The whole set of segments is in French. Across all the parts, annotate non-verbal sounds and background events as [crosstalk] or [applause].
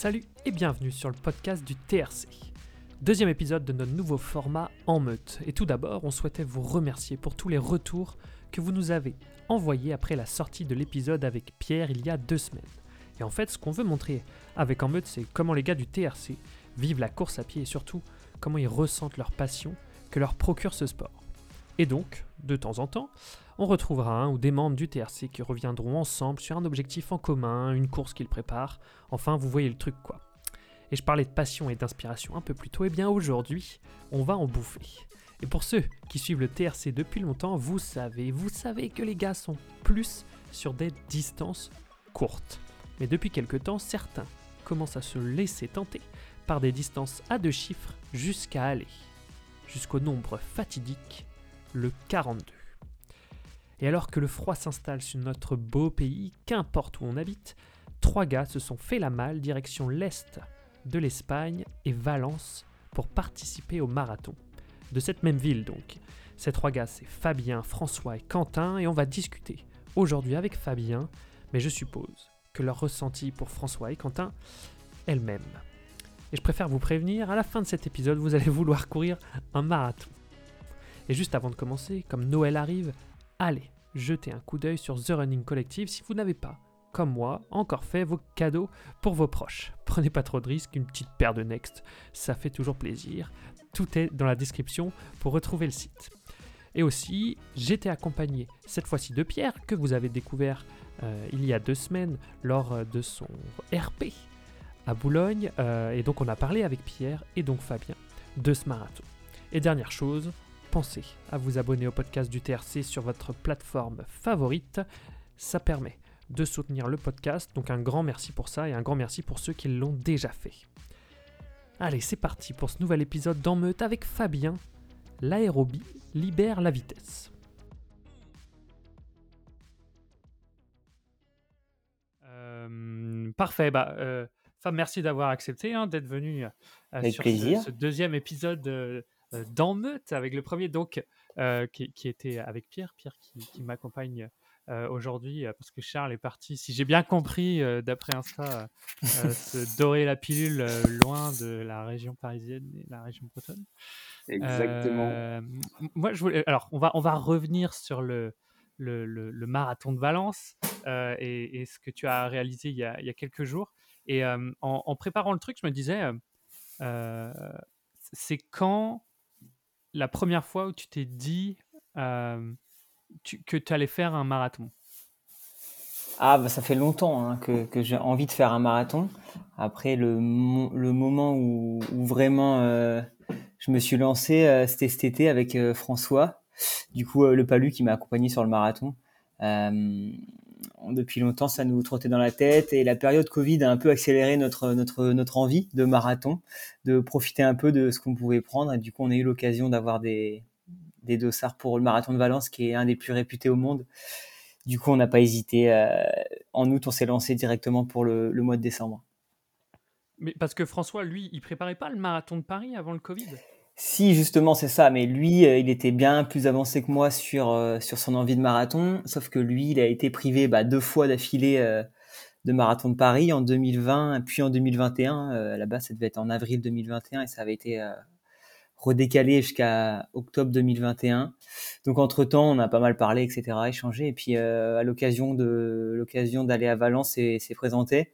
Salut et bienvenue sur le podcast du TRC. Deuxième épisode de notre nouveau format en meute. Et tout d'abord, on souhaitait vous remercier pour tous les retours que vous nous avez envoyés après la sortie de l'épisode avec Pierre il y a deux semaines. Et en fait, ce qu'on veut montrer avec En meute, c'est comment les gars du TRC vivent la course à pied et surtout comment ils ressentent leur passion que leur procure ce sport. Et donc, de temps en temps, on retrouvera un ou des membres du TRC qui reviendront ensemble sur un objectif en commun, une course qu'ils préparent. Enfin, vous voyez le truc quoi. Et je parlais de passion et d'inspiration un peu plus tôt, et bien aujourd'hui, on va en bouffer. Et pour ceux qui suivent le TRC depuis longtemps, vous savez, vous savez que les gars sont plus sur des distances courtes. Mais depuis quelque temps, certains commencent à se laisser tenter par des distances à deux chiffres jusqu'à aller jusqu'au nombre fatidique, le 42. Et alors que le froid s'installe sur notre beau pays, qu'importe où on habite, trois gars se sont fait la malle direction l'est de l'Espagne et Valence pour participer au marathon. De cette même ville donc. Ces trois gars, c'est Fabien, François et Quentin, et on va discuter aujourd'hui avec Fabien, mais je suppose que leur ressenti pour François et Quentin est le même. Et je préfère vous prévenir, à la fin de cet épisode, vous allez vouloir courir un marathon. Et juste avant de commencer, comme Noël arrive, allez jeter un coup d'œil sur The Running Collective si vous n'avez pas, comme moi, encore fait vos cadeaux pour vos proches. [laughs] Prenez pas trop de risques, une petite paire de Next, ça fait toujours plaisir. Tout est dans la description pour retrouver le site. Et aussi, j'étais accompagné cette fois-ci de Pierre, que vous avez découvert euh, il y a deux semaines lors de son RP à Boulogne. Euh, et donc on a parlé avec Pierre et donc Fabien de ce marathon. Et dernière chose, pensez à vous abonner au podcast du TRC sur votre plateforme favorite. Ça permet de soutenir le podcast. Donc un grand merci pour ça et un grand merci pour ceux qui l'ont déjà fait. Allez, c'est parti pour ce nouvel épisode d'En-Meute avec Fabien. L'aérobie libère la vitesse. Euh, parfait, bah, euh, Fab, merci d'avoir accepté hein, d'être venu euh, sur Ce, deuxième épisode euh, d'En-Meute avec le premier donc qui, qui, était avec Pierre, Pierre qui, qui m'accompagne aujourd'hui parce que Charles est parti, si j'ai bien compris d'après Insta, se [laughs] dorer la pilule loin de la région parisienne et la région bretonne. Exactement. moi, je voulais, alors on va on va revenir sur le le, le, marathon de Valence et, et, ce que tu as réalisé il y a, il y a quelques jours. Et en, préparant le truc, je me disais, c'est quand la première fois où tu t'es dit que tu allais faire un marathon? Ah, bah, ça fait longtemps hein, que, j'ai envie de faire un marathon. Après, le, moment où, vraiment je me suis lancé, c'était cet été avec François, du coup, le Palu qui m'a accompagné sur le marathon depuis longtemps, ça nous trottait dans la tête et la période Covid a un peu accéléré notre, envie de marathon, de profiter un peu de ce qu'on pouvait prendre. Du coup, on a eu l'occasion d'avoir des, des dossards pour le marathon de Valence, qui est un des plus réputés au monde. Du coup, on n'a pas hésité. Euh, en août, on s'est lancé directement pour le, le mois de décembre. Mais parce que François, lui, il préparait pas le marathon de Paris avant le Covid? Si, justement, c'est ça. Mais lui, euh, il était bien plus avancé que moi sur, euh, sur son envie de marathon. Sauf que lui, il a été privé bah, deux fois d'affilée euh, de marathon de Paris en 2020 puis en 2021. Là-bas, ça devait être en avril 2021 et ça avait été redécalé jusqu'à octobre 2021. Donc, entre-temps, on a pas mal parlé, etc., échangé. Et puis, à l'occasion de l'occasion d'aller à Valence, c'est présenté.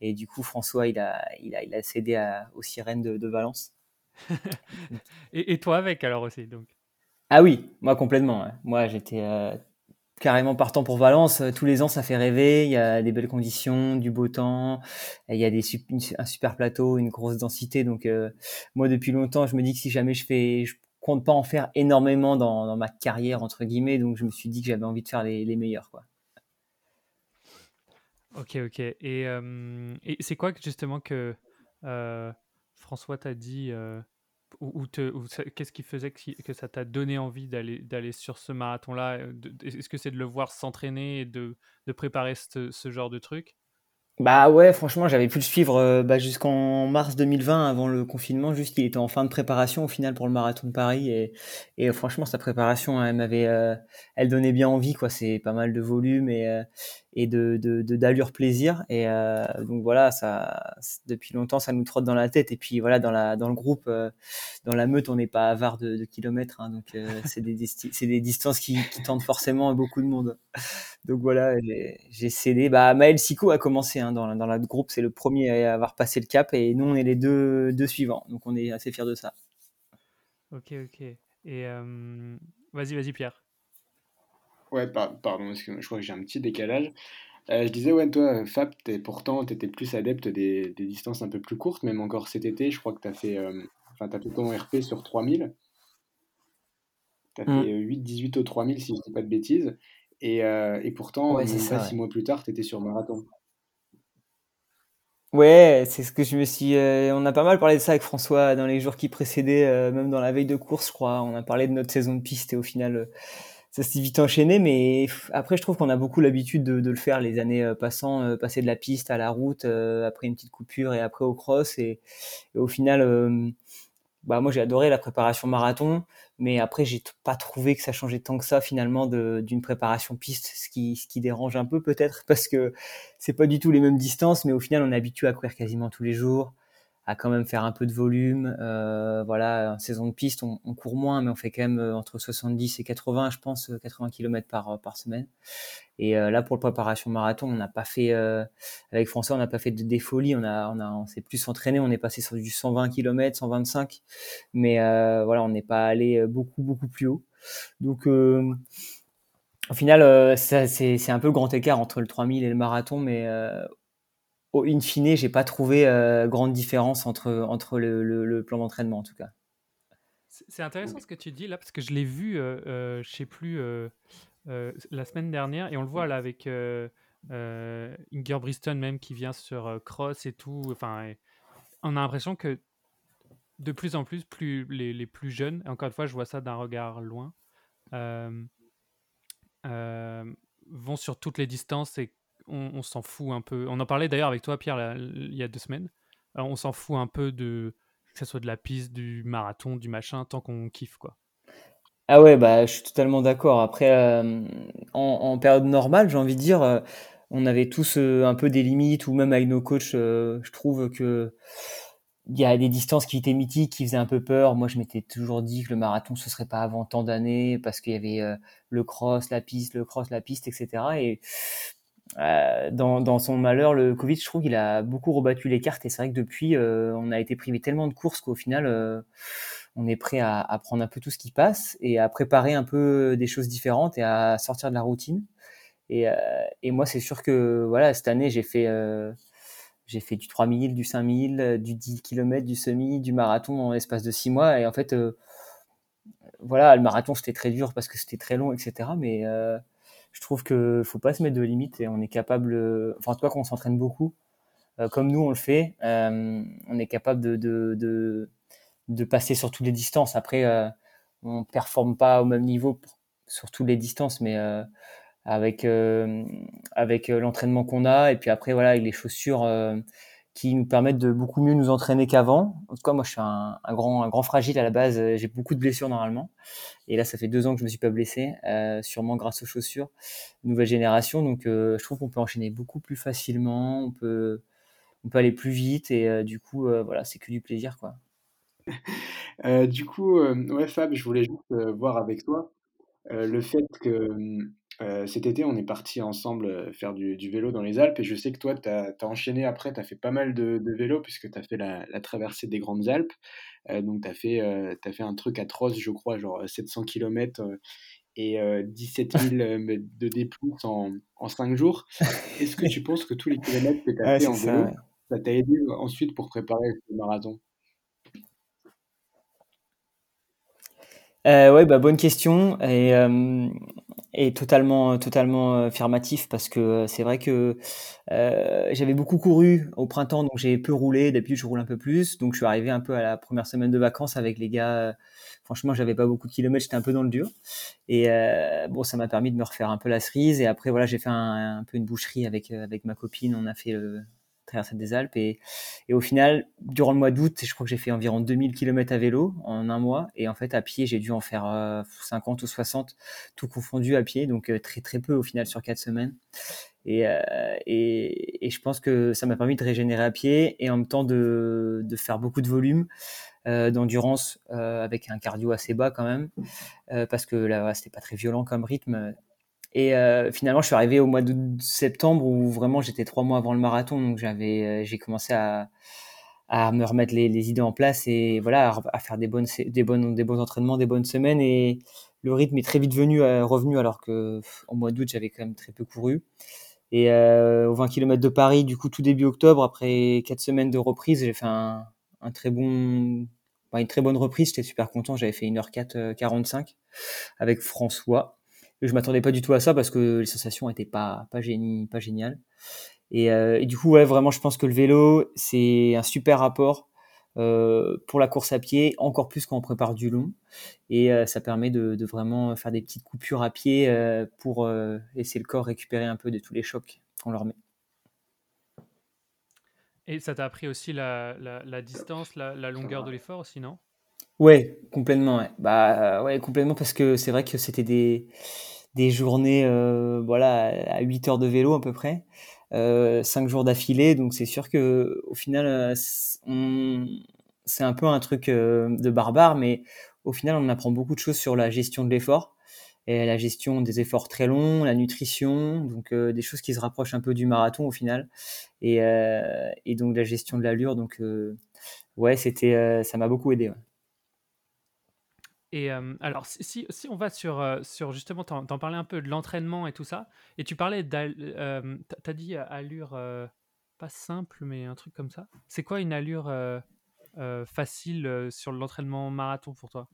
Et du coup, François, il a, il a, il a cédé à, aux sirènes de, de Valence. [laughs] et, toi avec alors aussi donc? Ah oui, moi complètement. Moi j'étais euh, carrément partant pour Valence. Tous les ans ça fait rêver. Il y a des belles conditions, du beau temps, il y a des, un super plateau, une grosse densité. Donc euh, moi depuis longtemps je me dis que si jamais je fais, je compte pas en faire énormément dans, ma carrière entre guillemets. Donc je me suis dit que j'avais envie de faire les, meilleurs quoi. Ok ok. Et, euh, et c'est quoi justement que François t'a dit euh, ou, qu'est-ce qui faisait que, ça t'a donné envie d'aller sur ce marathon-là euh, Est-ce que c'est de le voir s'entraîner et de, préparer ce, genre de truc? Bah ouais, franchement, j'avais pu le suivre euh, bah, jusqu'en mars 2020, avant le confinement. Juste, il était en fin de préparation au final pour le marathon de Paris, et, et franchement, sa préparation, elle m'avait, elle donnait bien envie, quoi. C'est pas mal de volume, et, et de d'allure plaisir. Et euh, donc voilà, ça, depuis longtemps, ça nous trotte dans la tête. Et puis voilà, dans la dans le groupe, euh, dans la meute, on n'est pas avare de, de kilomètres, hein, donc euh, [laughs] c'est des c'est des distances qui, qui tentent forcément à beaucoup de monde. [laughs] Donc voilà, j'ai cédé. Bah Maël Sico a commencé hein, dans dans notre groupe, c'est le premier à avoir passé le cap, et nous on est les deux deux suivants. Donc on est assez fiers de ça. Ok, ok. Et vas-y, vas-y Pierre. Ouais, pardon, je crois que j'ai un petit décalage. Euh, je disais, ouais, toi, Fab, pourtant, tu étais plus adepte des, des, distances un peu plus courtes, même encore cet été, je crois que tu as fait, euh, as fait ton RP sur 3000. Tu as fait 8-18 mm. au 3000, si je ne dis pas de bêtises. Et, euh, et pourtant, même ça, six mois plus tard, tu étais sur marathon. Ouais, c'est ce que je me suis. on a pas mal parlé de ça avec François dans les jours qui précédaient, même dans la veille de course, je crois. On a parlé de notre saison de piste et au final, ça s'est vite enchaîné, mais après, je trouve qu'on a beaucoup l'habitude de, le faire les années euh, passant, euh, passer de la piste à la route, euh, après une petd'une coupure et après au cross. Et, au final, bah, moi, j'ai adoré la préparation marathon, mais après, j'ai pas trouvé que ça changeait tant que ça finalement d'une préparation piste, ce qui, ce qui dérange un peu peut-être, parce que c'est pas du tout les mêmes distances, mais au final, on est habitué à courir quasiment tous les jours à quand même faire un peu de volume. Euh, voilà, en saison de piste, on, on, court moins, mais on fait quand même euh, entre 70 et 80, je pense, 80 euh, km par, euh, par semaine. Et euh, là, pour la préparation marathon, on n'a pas fait, euh, avec François, on n'a pas fait de défolie. On a, on a, on s'est plus entraîné. On est passé sur du 120 km, 125, mais voilà, on n'est pas allé beaucoup, beaucoup plus haut. Donc au final, c'est un peu le grand écart entre le 3000 et le marathon, mais in fine, j'ai pas trouvé euh, grande différence entre, entre le, plan d'entraînement en tout cas. C'est intéressant ce que tu dis là parce que je l'ai vu, euh, euh je sais plus, euh, la semaine dernière et on le voit là avec Inger Briston même qui vient sur Cross et tout. Enfin, on a l'impression que de plus en plus, plus les, les, plus jeunes, encore une fois, je vois ça d'un regard loin, vont sur toutes les distances et on, s'en fout un peu. On en parlait d'ailleurs avec toi, Pierre, il y a deux semaines. on s'en fout un peu de que ce soit de la piste, du marathon, du machin, tant qu'on kiffe, quoi. Ah ouais, bah, je suis totalement d'accord. Après, euh, en, période normale, j'ai envie de dire, euh, on avait tous euh, un peu des limites, ou même avec nos coachs, je trouve que il y a des distances qui étaient mythiques, qui faisaient un peu peur. Moi, je m'étais toujours dit que le marathon, ce serait pas avant tant d'années, parce qu'il y avait le cross, la piste, le cross, la piste, etc. Et euh, dans, dans, son malheur, le Covid, je trouve qu'il a beaucoup rebattu les cartes. Et c'est vrai que depuis, euh, on a été privé tellement de courses qu'au final, euh, on est prêt à, à, prendre un peu tout ce qui passe et à préparer un peu des choses différentes et à sortir de la routine. Et, et moi, c'est sûr que voilà, cette année, j'ai fait, j'ai fait du 3000, du 5000, du 10 km, du semi, du marathon en l'espace de 6 mois. Et en fait, voilà, le marathon, c'était très dur parce que c'était très long, etc. Mais je trouve que faut pas se mettre de limites et on est capable, enfin en tout cas quand on s'entraîne beaucoup, euh, comme nous on le fait, euh, on est capable de, de, de, passer sur toutes les distances. Après, euh, on performe pas au même niveau sur toutes les distances, mais euh, avec avec l'entraînement qu'on a et puis après voilà avec les chaussures qui nous permettent de beaucoup mieux nous entraîner qu'avant. En tout cas, moi, je suis un, grand, un grand fragile à la base. J'ai beaucoup de blessures normalement. Et là, ça fait deux ans que je me suis pas blessé, euh, sûrement grâce aux chaussures nouvelle génération. Donc, euh, je trouve qu'on peut enchaîner beaucoup plus facilement. On peut, on peut aller plus vite. Et euh, du coup, euh, voilà, c'est que du plaisir, quoi. [laughs] du coup, ouais, Fab, je voulais juste voir avec toi le fait que euh, cet été, on est parti ensemble euh, faire du, vélo dans les Alpes et je sais que toi, tu as, enchaîné après, tu as fait pas mal de, vélo puisque tu as fait la, traversée des Grandes Alpes. Euh, donc, tu as, fait, as fait un truc atroce, je crois, genre 700 km et 17 000 [laughs] de D+, en, en 5 jours. Est-ce que tu penses que tous les kilomètres que tu as fait en vélo, ça t'a aidé ensuite pour préparer le marathon? Euh, ouais, bah bonne question et, euh, et totalement totalement euh, affirmatif parce que euh, c'est vrai que euh, j'avais beaucoup couru au printemps donc j'ai peu roulé. D'habitude je roule un peu plus donc je suis arrivé un peu à la première semaine de vacances avec les gars. Franchement j'avais pas beaucoup de kilomètres, j'étais un peu dans le dur et bon ça m'a permis de me refaire un peu la cerise et après voilà j'ai fait un, un, peu une boucherie avec avec ma copine. On a fait le, traversée des Alpes. Et, et au final, durant le mois d'août, je crois que j'ai fait environ 2000 km à vélo en un mois. Et en fait, à pied, j'ai dû en faire 50 ou 60, tout confondu à pied. Donc très très peu au final sur quatre semaines. Et, et, et, je pense que ça m'a permis de régénérer à pied et en même temps de, de faire beaucoup de volume. Euh, d'endurance euh, avec un cardio assez bas quand même, euh, parce que là, c'était pas très violent comme rythme. Et finalement, je suis arrivé au mois de septembre où vraiment j'étais trois mois avant le marathon, donc j'avais, j'ai commencé à, à me remettre les, les, idées en place et voilà à, faire des bonnes, des bonnes, des bons entraînements, des bonnes semaines et le rythme est très vite venu revenu alors que au mois d'août j'avais quand même très peu couru. Et euh, aux 20 km de Paris, du coup tout début octobre, après quatre semaines de reprise, j'ai fait un, un très bon une très bonne reprise. J'étais super content. J'avais fait 1h4 45 avec François. Je m'attendais pas du tout à ça parce que les sensations étaient pas pas génie, pas géniales. Et, euh, et, du coup, ouais, vraiment, je pense que le vélo, c'est un super rapport euh, pour la course à pied, encore plus quand on prépare du long. Et euh, ça permet de, de, vraiment faire des petites coupures à pied euh, pour euh, laisser le corps récupérer un peu de tous les chocs qu'on leur met. Et ça t'a appris aussi la, la, distance, la, la, longueur de l'effort aussi, non? Ouais, complètement. Ouais. Bah ouais, complètement parce que c'est vrai que c'était des, des journées euh, voilà à 8 heures de vélo à peu près, euh, 5 jours d'affilée. Donc c'est sûr que au final, euh, c'est un peu un truc euh, de barbare, mais au final, on apprend beaucoup de choses sur la gestion de l'effort et la gestion des efforts très longs, la nutrition, donc euh, des choses qui se rapprochent un peu du marathon au final, et, euh, et donc la gestion de l'allure. Donc euh, ouais, c'était, euh, ça m'a beaucoup aidé. Ouais. Et euh, alors, si, on va sur, euh, sur justement, t'en, t'en parlais un peu de l'entraînement et tout ça, et tu parlais euh, t'as dit allure pas simple, mais un truc comme ça. C'est quoi une allure facile sur l'entraînement marathon pour toi?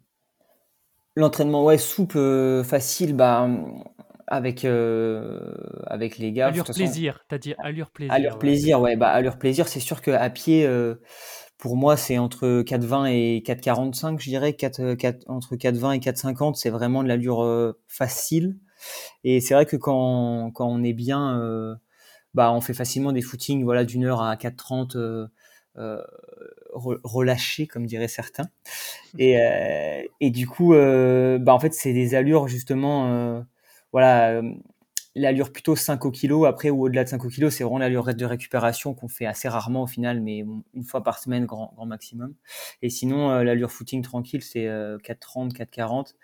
L'entraînement, ouais, souple, facile, bah, avec, euh, avec les gars. Allure plaisir, t'as dit allure plaisir. Allure ouais. plaisir, ouais, bah, allure plaisir, c'est sûr qu'à pied, euh, pour moi, c'est entre 4,20 et 4,45, je dirais. 4, 4, entre 4,20 et 4,50, c'est vraiment de l'allure euh, facile. Et c'est vrai que quand, quand on est bien, euh, bah, on fait facilement des footings voilà, d'une heure à 4,30 euh, euh, relâché, comme diraient certains. Et, euh, et du coup, euh, bah, en fait, c'est des allures justement, euh, voilà, euh, l'allure plutôt 5 au kilo. Après, ou au-delà de 5 au kilo, c'est vraiment l'allure de récupération qu'on fait assez rarement au final, mais une fois par semaine, grand, grand maximum. Et sinon, euh, l'allure footing tranquille, c'est 4,30, 4,40.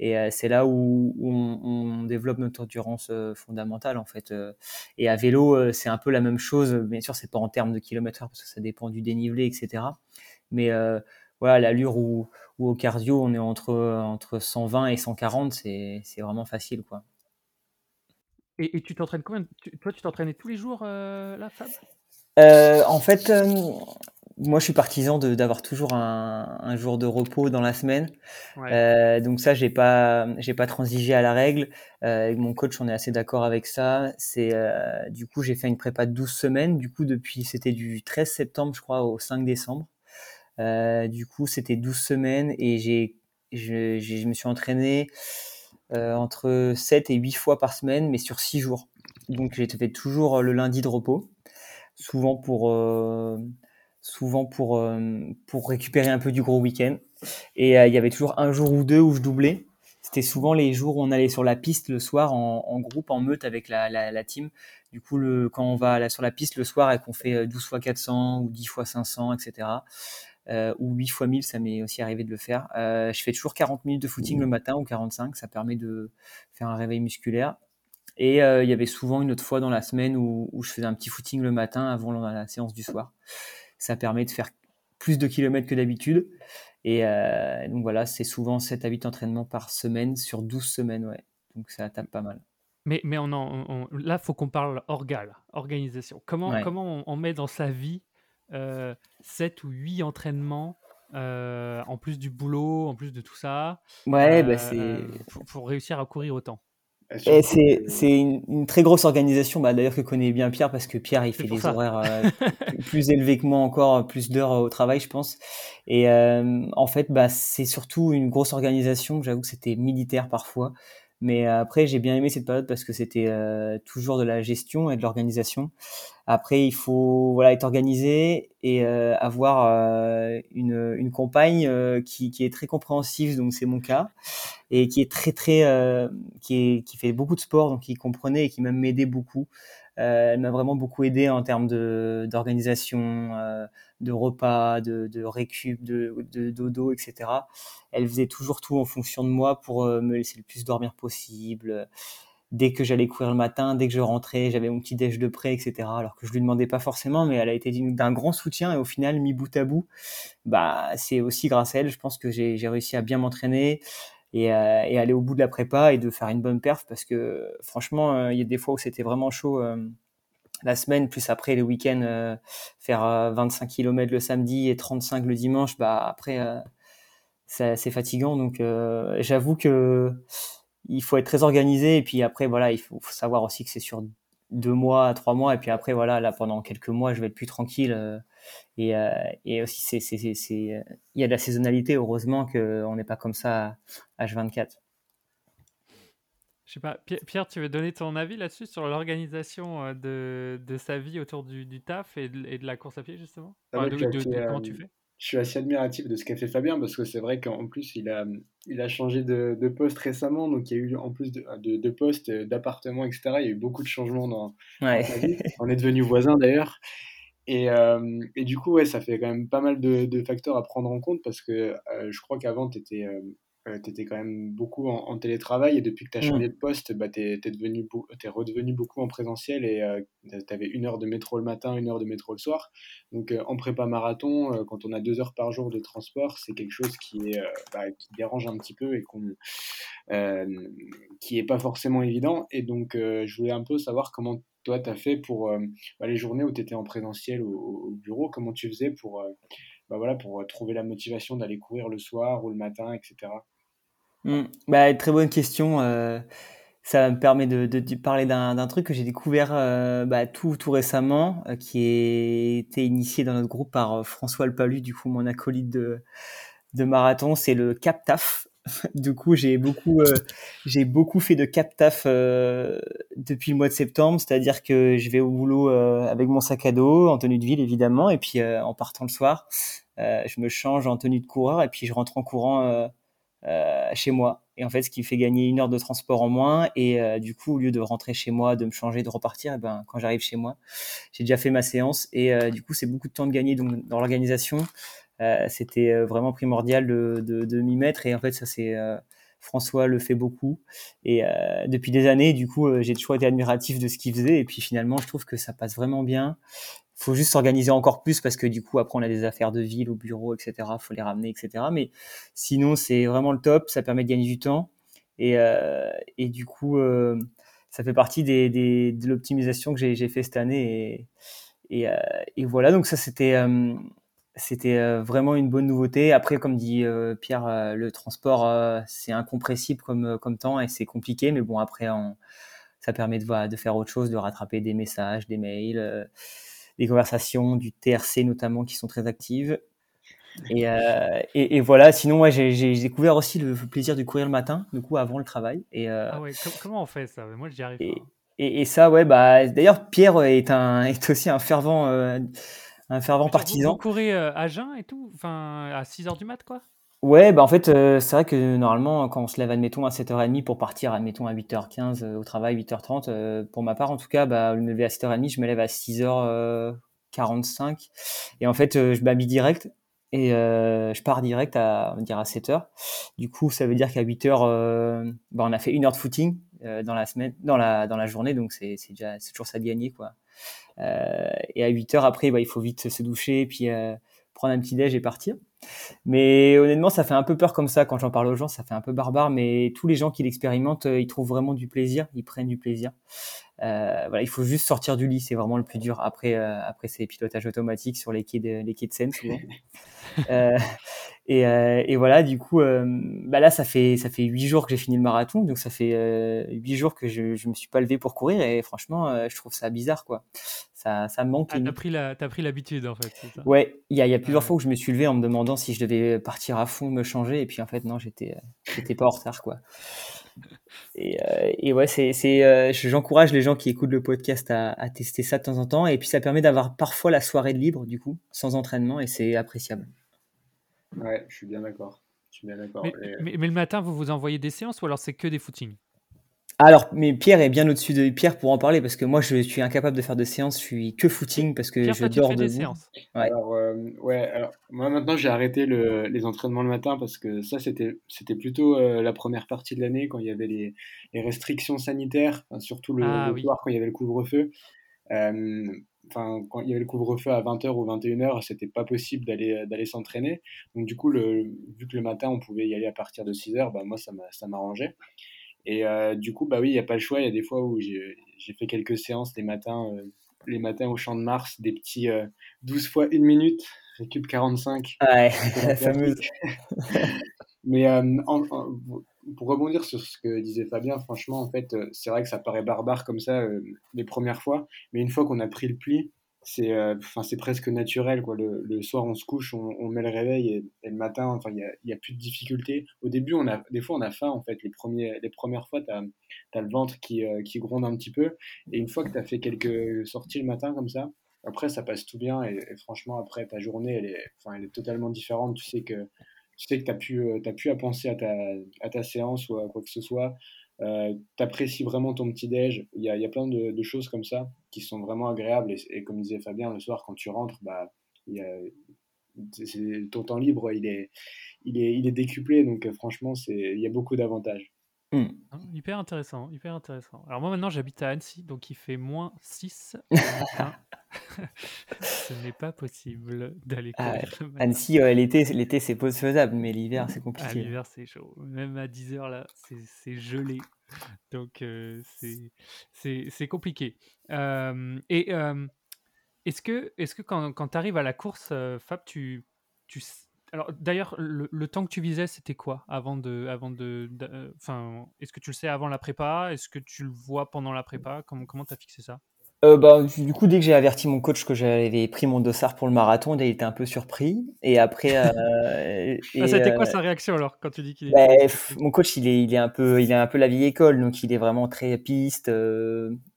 Et euh, c'est là où, on, développe notre endurance euh, fondamentale en fait. Euh. et à vélo, c'est un peu la même chose. Bien sûr, c'est pas en termes de kilomètres parce que ça dépend du dénivelé, etc. Mais voilà, l'allure où, où, au cardio, on est entre entre 120 et 140, c'est vraiment facile quoi. Et, et tu t'entraînes combien tu, Toi, tu t'entraînais tous les jours là, Fab En fait moi, je suis partisan d'avoir toujours un, un, jour de repos dans la semaine. Ouais. Euh, donc ça, j'ai pas, j'ai pas transigé à la règle. Euh, avec mon coach, on est assez d'accord avec ça. C'est, euh, du coup, j'ai fait une prépa de 12 semaines. Du coup, depuis, c'était du 13 septembre, je crois, au 5 décembre. Euh, du coup, c'était 12 semaines et j'ai, je, je me suis entraîné euh, entre 7 et 8 fois par semaine, mais sur 6 jours. Donc, j'ai fait toujours le lundi de repos, souvent pour euh, souvent pour, euh, pour récupérer un peu du gros week-end. Et euh, il y avait toujours un jour ou deux où je doublais. C'était souvent les jours où on allait sur la piste le soir en, groupe, en meute avec la, la, la, team. Du coup, le, quand on va là, sur la piste le soir et qu'on fait 12 fois 400 ou 10 fois 500, etc., euh, ou 8 fois 1000, ça m'est aussi arrivé de le faire. Euh, je fais toujours 40 minutes de footing le matin ou 45, ça permet de faire un réveil musculaire. Et euh, il y avait souvent une autre fois dans la semaine où, où je faisais un petit footing le matin avant la, séance du soir ça permet de faire plus de kilomètres que d'habitude. Et euh, donc voilà, c'est souvent 7 à 8 entraînements par semaine sur 12 semaines, ouais. Donc ça tape pas mal. Mais, mais on en, on, là, il faut qu'on parle orgal, organisation. Comment, ouais. comment on, on, met dans sa vie 7 ou 8 entraînements euh, en plus du boulot, en plus de tout ça Ouais, bah c'est. Pour, pour réussir à courir autant et c'est, c'est une, une, très grosse organisation, bah, d'ailleurs que connaît bien Pierre, parce que Pierre il fait des ça. horaires euh, [laughs] plus élevés que moi encore, plus d'heures au travail, je pense. Et euh, en fait, bah, c'est surtout une grosse organisation. J'avoue que c'était militaire parfois. Mais après, j'ai bien aimé cette période parce que c'était euh, toujours de la gestion et de l'organisation. Après, il faut voilà être organisé et euh, avoir euh, une, une compagne qui, qui est très compréhensive, donc c'est mon cas, et qui est très très qui, est, qui fait beaucoup de sport, donc qui comprenait et qui m'a aidé beaucoup. Elle m'a vraiment beaucoup aidé en termes d'organisation, de repas, de, de récup, de, de dodo, etc elle faisait toujours tout en fonction de moi pour euh, me laisser le plus dormir possible. Dès que j'allais courir le matin, dès que je rentrais, j'avais mon petit déj de près, etc. Alors que je lui demandais pas forcément, mais elle a été d'un grand soutien et au final, mis bout à bout, bah c'est aussi grâce à elle, je pense que j'ai réussi à bien m'entraîner et, euh, et, aller au bout de la prépa et de faire une bonne perf parce que franchement, euh, il y a des fois où c'était vraiment chaud la semaine, plus après les week-ends, faire 25 km le samedi et 35 le dimanche, bah après c'est fatigant. Donc, euh, j'avoue que il faut être très organisé. Et puis après, voilà, il faut, savoir aussi que c'est sur deux mois, trois mois. Et puis après, voilà, là, pendant quelques mois, je vais être plus tranquille. Euh, et, euh, et aussi, c'est, c'est, c'est, il y a de la saisonnalité. Heureusement qu'on n'est pas comme ça à H24. Je sais pas, Pierre, tu veux donner ton avis là-dessus sur l'organisation de, de, sa vie autour du, du taf et de, et de, la course à pied justement? Ah Comment tu fais? Je suis assez admiratif de ce qu'a fait Fabien parce que c'est vrai qu'en plus il a, il a changé de, de, poste récemment, donc il y a eu en plus de, de, de postes, d'appartements, etc. Il y a eu beaucoup de changements dans, ouais. sa vie. On est devenus voisins d'ailleurs. Et, euh, et, du coup, ouais, ça fait quand même pas mal de, facteurs à prendre en compte parce que euh, je crois qu'avant, tu étais, euh, euh, tu étais quand même beaucoup en, télétravail et depuis que tu as changé mmh. de poste, bah, tu es, es, redevenu beaucoup en présentiel et euh, tu avais une heure de métro le matin, une heure de métro le soir. Donc euh, en prépa marathon, quand on a deux heures par jour de transport, c'est quelque chose qui, est, bah, qui dérange un petit peu et qu'on, qui n'est pas forcément évident. Et donc je voulais un peu savoir comment toi tu as fait pour bah, les journées où tu étais en présentiel au, au, bureau, comment tu faisais pour bah voilà, pour trouver la motivation d'aller courir le soir ou le matin, etc. Mmh. Bah, très bonne question. Euh, ça me permet de, parler d'un truc que j'ai découvert euh, bah, tout, tout récemment, euh, qui a été initié dans notre groupe par François Alpalu, du coup mon acolyte de, de marathon, c'est le cap taf. [laughs] du coup, j'ai beaucoup, j'ai beaucoup fait de cap taf depuis le mois de septembre, c'est-à-dire que je vais au boulot avec mon sac à dos, en tenue de ville évidemment, et puis en partant le soir, je me change en tenue de coureur et puis je rentre en courant chez moi. Et en fait, ce qui fait gagner une heure de transport en moins. Et euh, du coup, au lieu de rentrer chez moi, de me changer, de repartir, et eh ben, quand j'arrive chez moi, j'ai déjà fait ma séance. Et euh, du coup, c'est beaucoup de temps de gagner donc, dans l'organisation. C'était vraiment primordial de, de, de m'y mettre. Et en fait, ça c'est François le fait beaucoup. Et depuis des années, du coup, j'ai toujours été admiratif de ce qu'il faisait. Et puis finalement, je trouve que ça passe vraiment bien faut juste s'organiser encore plus parce que du coup après on a des affaires de ville au bureau etc faut les ramener etc mais sinon c'est vraiment le top ça permet de gagner du temps. Et, euh, et du coup euh, ça fait partie des, des de l'optimisation que j'ai fait cette année. Et, et, euh, voilà. Donc ça c'était c'était vraiment une bonne nouveauté. Après comme dit Pierre le transport c'est incompressible comme comme temps et c'est compliqué. Mais bon après ça permet de, de faire autre chose de rattraper des messages des mails des conversations, du TRC notamment qui sont très actives. Et, euh, et, voilà, sinon, moi j'ai découvert aussi le plaisir du courir le matin, du coup, avant le travail. Et, euh, ah ouais, comment on fait ça? Moi, j'y arrive et, pas. Et, ça, ouais, bah, d'ailleurs, Pierre est, un, [laughs] est aussi un fervent, euh, un fervent partisan. Vous, courez à jeun et tout? Enfin, à 6 h du mat, quoi? Ouais, bah en fait, euh, c'est vrai que normalement, quand on se lève, admettons, à 7h30 pour partir, admettons, à 8h15 euh, au travail, 8h30, euh, pour ma part, en tout cas, bah, me lever à 7h30, je me lève à 6h45. Et en fait, je m'habille direct et je pars direct à, on va dire, à 7h. Du coup, ça veut dire qu'à 8h, bah, on a fait une heure de footing dans la semaine, dans la, dans la journée, donc c'est déjà, c'est toujours ça de gagner, quoi. et à 8h, après, bah, il faut vite se doucher, puis prendre un petit déj et partir. Mais honnêtement, ça fait un peu peur comme ça quand j'en parle aux gens, ça fait un peu barbare, mais tous les gens qui l'expérimentent, euh, ils trouvent vraiment du plaisir, ils prennent du plaisir. Euh, voilà, il faut juste sortir du lit, c'est vraiment le plus dur. Après, euh, après c'est pilotage automatique sur les quais de, les quais de Seine souvent. [laughs] euh, et, euh, et, voilà, du coup, euh, bah là, ça fait ça fait huit jours que j'ai fini le marathon, donc ça fait huit jours que je je me suis pas levé pour courir et franchement, je trouve ça bizarre quoi ça, ça me manque. Ah, t'as pris la, as pris l'habitude en fait. Ça? Ouais, il y a, y a, plusieurs fois où je me suis levé en me demandant si je devais partir à fond, me changer, et puis en fait non, j'étais, j'étais pas en retard quoi. Et, et ouais, c'est, c'est, j'encourage les gens qui écoutent le podcast à, à, tester ça de temps en temps. Et puis ça permet d'avoir parfois la soirée de libre, du coup, sans entraînement, et c'est appréciable. Ouais, je suis bien d'accord. Mais, mais, mais, le matin, vous vous envoyez des séances ou alors c'est que des footings? Alors, mais Pierre est bien au-dessus de Pierre pour en parler parce que moi je suis incapable de faire de séances, je suis que footing parce que je dors de séances. Ouais. Alors, euh, ouais, alors, moi maintenant j'ai arrêté le, les entraînements le matin parce que ça c'était c'était plutôt euh, la première partie de l'année quand il y avait les, les restrictions sanitaires, surtout le, ah soir quand il y avait le couvre-feu. Euh, enfin, quand il y avait le couvre-feu à 20h ou 21h, c'était pas possible d'aller d'aller s'entraîner. Donc du coup, le, vu que le matin on pouvait y aller à partir de 6h, bah, moi ça m'arrangeait. Et euh, du coup, bah oui, il n'y a pas le choix. Il y a des fois où j'ai fait quelques séances les matins, euh, les matins au champ de Mars, des petits 12 euh, fois 1 minute, récup 45. Ouais, [laughs] la fameuse. [laughs] Mais pour rebondir sur ce que disait Fabien, franchement, en fait, c'est vrai que ça paraît barbare comme ça les premières fois, mais une fois qu'on a pris le pli, c'est euh, c'est presque naturel quoi. Le, soir on se couche on, met le réveil et, le matin enfin il y a, y a, plus de difficultés. Au début on a des fois on a faim en fait. Les premiers les premières fois tu as, le ventre qui, euh, qui gronde un petit peu. Et une fois que tu as fait quelques sorties le matin comme ça après ça passe tout bien. Et, franchement après ta journée elle est elle est totalement différente. Tu sais que tu sais que tu as pu euh, as pu à penser à ta à ta séance ou à quoi que ce soit euh, t'apprécies vraiment ton petit déj. Il y a, y a, plein de, choses comme ça qui sont vraiment agréables. Et, comme disait Fabien, le soir, quand tu rentres, bah, ton temps libre, il est, il est, il est décuplé. Donc, franchement, il y a beaucoup d'avantages. Hmm. Ah, hyper intéressant, hyper intéressant. Alors moi maintenant j'habite à Annecy, donc il fait moins 6 [laughs] Ce n'est pas possible d'aller ah, Annecy, l'été, l'été c'est faisable, mais l'hiver c'est compliqué. Ah, l'hiver c'est chaud. Même à 10h là, c'est gelé. Donc euh, c'est compliqué. Euh, et euh, est-ce que, est -ce que quand, quand tu arrives à la course, Fab, tu, tu, alors d'ailleurs, le, temps que tu visais, c'était quoi avant de, avant de, euh, enfin, est-ce que tu le sais avant la prépa? Est-ce que tu le vois pendant la prépa? Comment comment t'as fixé ça? Euh, bah, du coup, dès que j'ai averti mon coach que j'avais pris mon dossard pour le marathon, il était un peu surpris. Et après, euh, [laughs] ah, c'était quoi sa réaction alors quand tu dis qu'il est bah, Mon coach, il est, il est un peu, il est un peu la vieille école, donc il est vraiment très piste.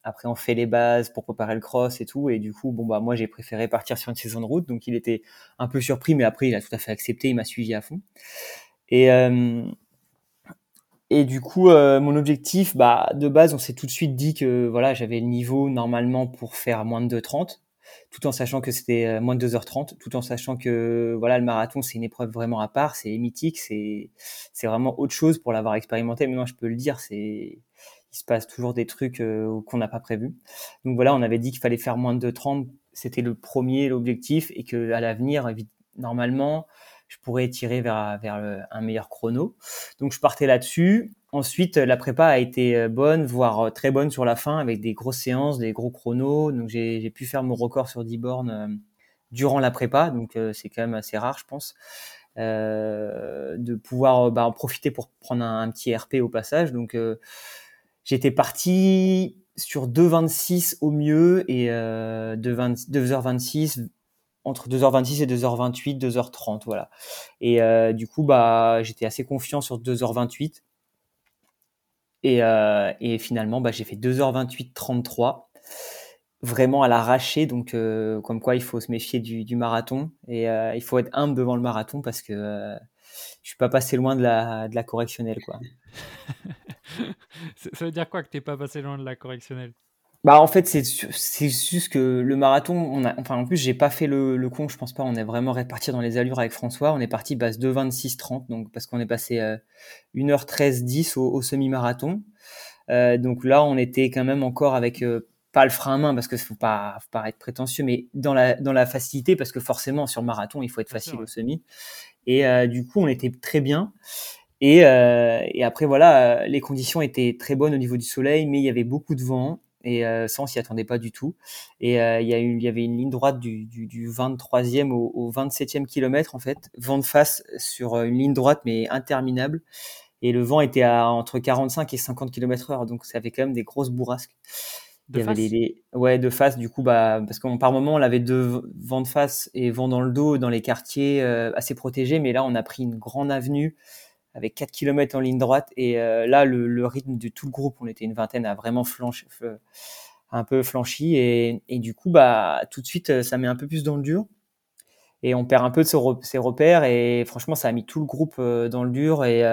Après, on fait les bases pour préparer le cross et tout. Et du coup, bon bah moi, j'ai préféré partir sur une saison de route, donc il était un peu surpris, mais après, il a tout à fait accepté. Il m'a suivi à fond. Et et du coup, euh, mon objectif, bah, de base, on s'est tout de suite dit que voilà, j'avais le niveau normalement pour faire moins de 2h30, tout en sachant que c'était euh, moins de 2h30, tout en sachant que voilà, le marathon, c'est une épreuve vraiment à part, c'est mythique, c'est c'est vraiment autre chose pour l'avoir expérimenté. Maintenant, je peux le dire, c'est il se passe toujours des trucs euh, qu'on n'a pas prévu. Donc voilà, on avait dit qu'il fallait faire moins de 2h30, c'était le premier l'objectif et que à l'avenir, normalement, je pourrais tirer vers, vers un meilleur chrono. Donc je partais là-dessus. Ensuite, la prépa a été euh, bonne, voire euh, très bonne sur la fin, avec des grosses séances, des gros chronos. Donc j'ai pu faire mon record sur 10 bornes durant la prépa, donc c'est quand même assez rare, je pense, de pouvoir bah, en profiter pour prendre un, petit RP au passage. Donc j'étais parti sur 2,26 au mieux et 2h26 entre 2h26 et 2h28, 2h30, voilà. Et euh, du coup, bah, j'étais assez confiant sur 2h28. Et, euh, et finalement, bah, j'ai fait 2h28, 33, vraiment à l'arraché. Donc, euh, comme quoi, il faut se méfier du, du marathon et il faut être humble devant le marathon parce que je suis pas passé loin de la, de la correctionnelle, quoi. [laughs] Ça veut dire quoi que t'es pas passé loin de la correctionnelle? Bah en fait c'est c'est juste que le marathon on a enfin en plus j'ai pas fait le, le con je pense pas on est vraiment réparti dans les allures avec François on est parti base 2 26 30 donc parce qu'on est passé euh, 1h13 10 au, au semi-marathon. Euh, donc là on était quand même encore avec euh, pas le frein à main parce que faut pas faut pas être prétentieux mais dans la dans la facilité parce que forcément sur marathon il faut être facile au semi et euh, du coup on était très bien. Et, euh, et après voilà les conditions étaient très bonnes au niveau du soleil mais il y avait beaucoup de vent. Et euh, ça on s'y attendait pas du tout. Et euh, il y y avait une ligne droite du, du, du 23e au, au 27e kilomètre en fait. Vent de face sur euh, une ligne droite mais interminable. Et le vent était à entre 45 et 50 km heure. Donc ça avait quand même des grosses bourrasques de il y face. avait les, ouais de face du coup bah parce qu'on par moment on avait deux vents de face et vent dans le dos dans les quartiers euh, assez protégés mais là on a pris une grande avenue avec 4 km en ligne droite. Et là, le, rythme de tout le groupe, on était une vingtaine, a vraiment flanché, un peu flanchi. Et, et, du coup, bah, tout de suite, ça met un peu plus dans le dur. Et on perd un peu de ses repères. Et franchement, ça a mis tout le groupe dans le dur. Et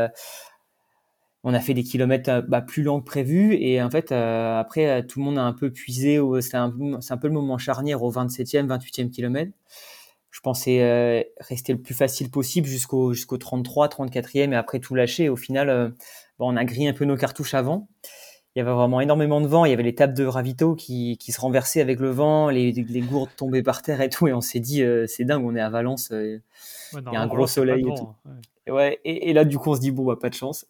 on a fait des kilomètres bah, plus longs que prévu. Et en fait, après, tout le monde a un peu puisé. C'est un, un, peu le moment charnière au 27e, 28e kilomètre je pensais euh, rester le plus facile possible jusqu'au jusqu'au 33, 34e et après tout lâcher. Et au final, euh, bon, on a grillé un peu nos cartouches avant. Il y avait vraiment énormément de vent. Il y avait les tables de ravito qui, qui se renversaient avec le vent, les, les gourdes tombaient par terre et tout. Et on s'est dit, euh, c'est dingue, on est à Valence, il y a un gros soleil et tout. Ouais. ouais et, et, là, du coup, on se dit, bon, bah, pas de chance.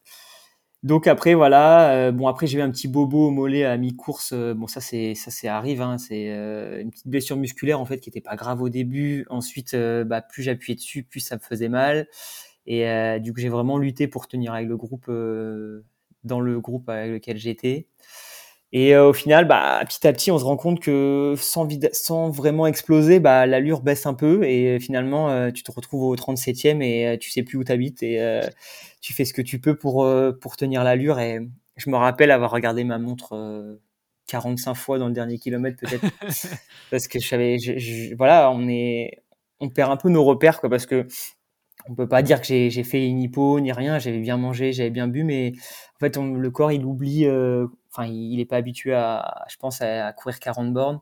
Donc après voilà, euh, bon après j'ai eu un petit bobo au mollet à mi-course. Euh, bon ça c'est ça c'est arrive, hein, c'est euh, une petite blessure musculaire en fait qui était pas grave au début. Ensuite bah, plus j'appuyais dessus, plus ça me faisait mal. Et du coup j'ai vraiment lutté pour tenir avec le groupe dans le groupe avec lequel j'étais. Et au final, bah, petit à petit, on se rend compte que sans, sans vraiment exploser, bah, l'allure baisse un peu et finalement, tu te retrouves au 37e et tu sais plus où tu habites et tu fais ce que tu peux pour, euh, pour tenir l'allure. Et je me rappelle avoir regardé ma montre 45 euh, fois dans le dernier kilomètre, peut-être. [laughs] parce que je savais, voilà, on, est, on perd un peu nos repères, quoi, parce que on peut pas dire que j'ai fait une hypo ni rien. J'avais bien mangé, j'avais bien bu, mais en fait, le corps, il oublie. Euh, enfin, il n'est pas habitué à, je pense, à, courir 40 bornes.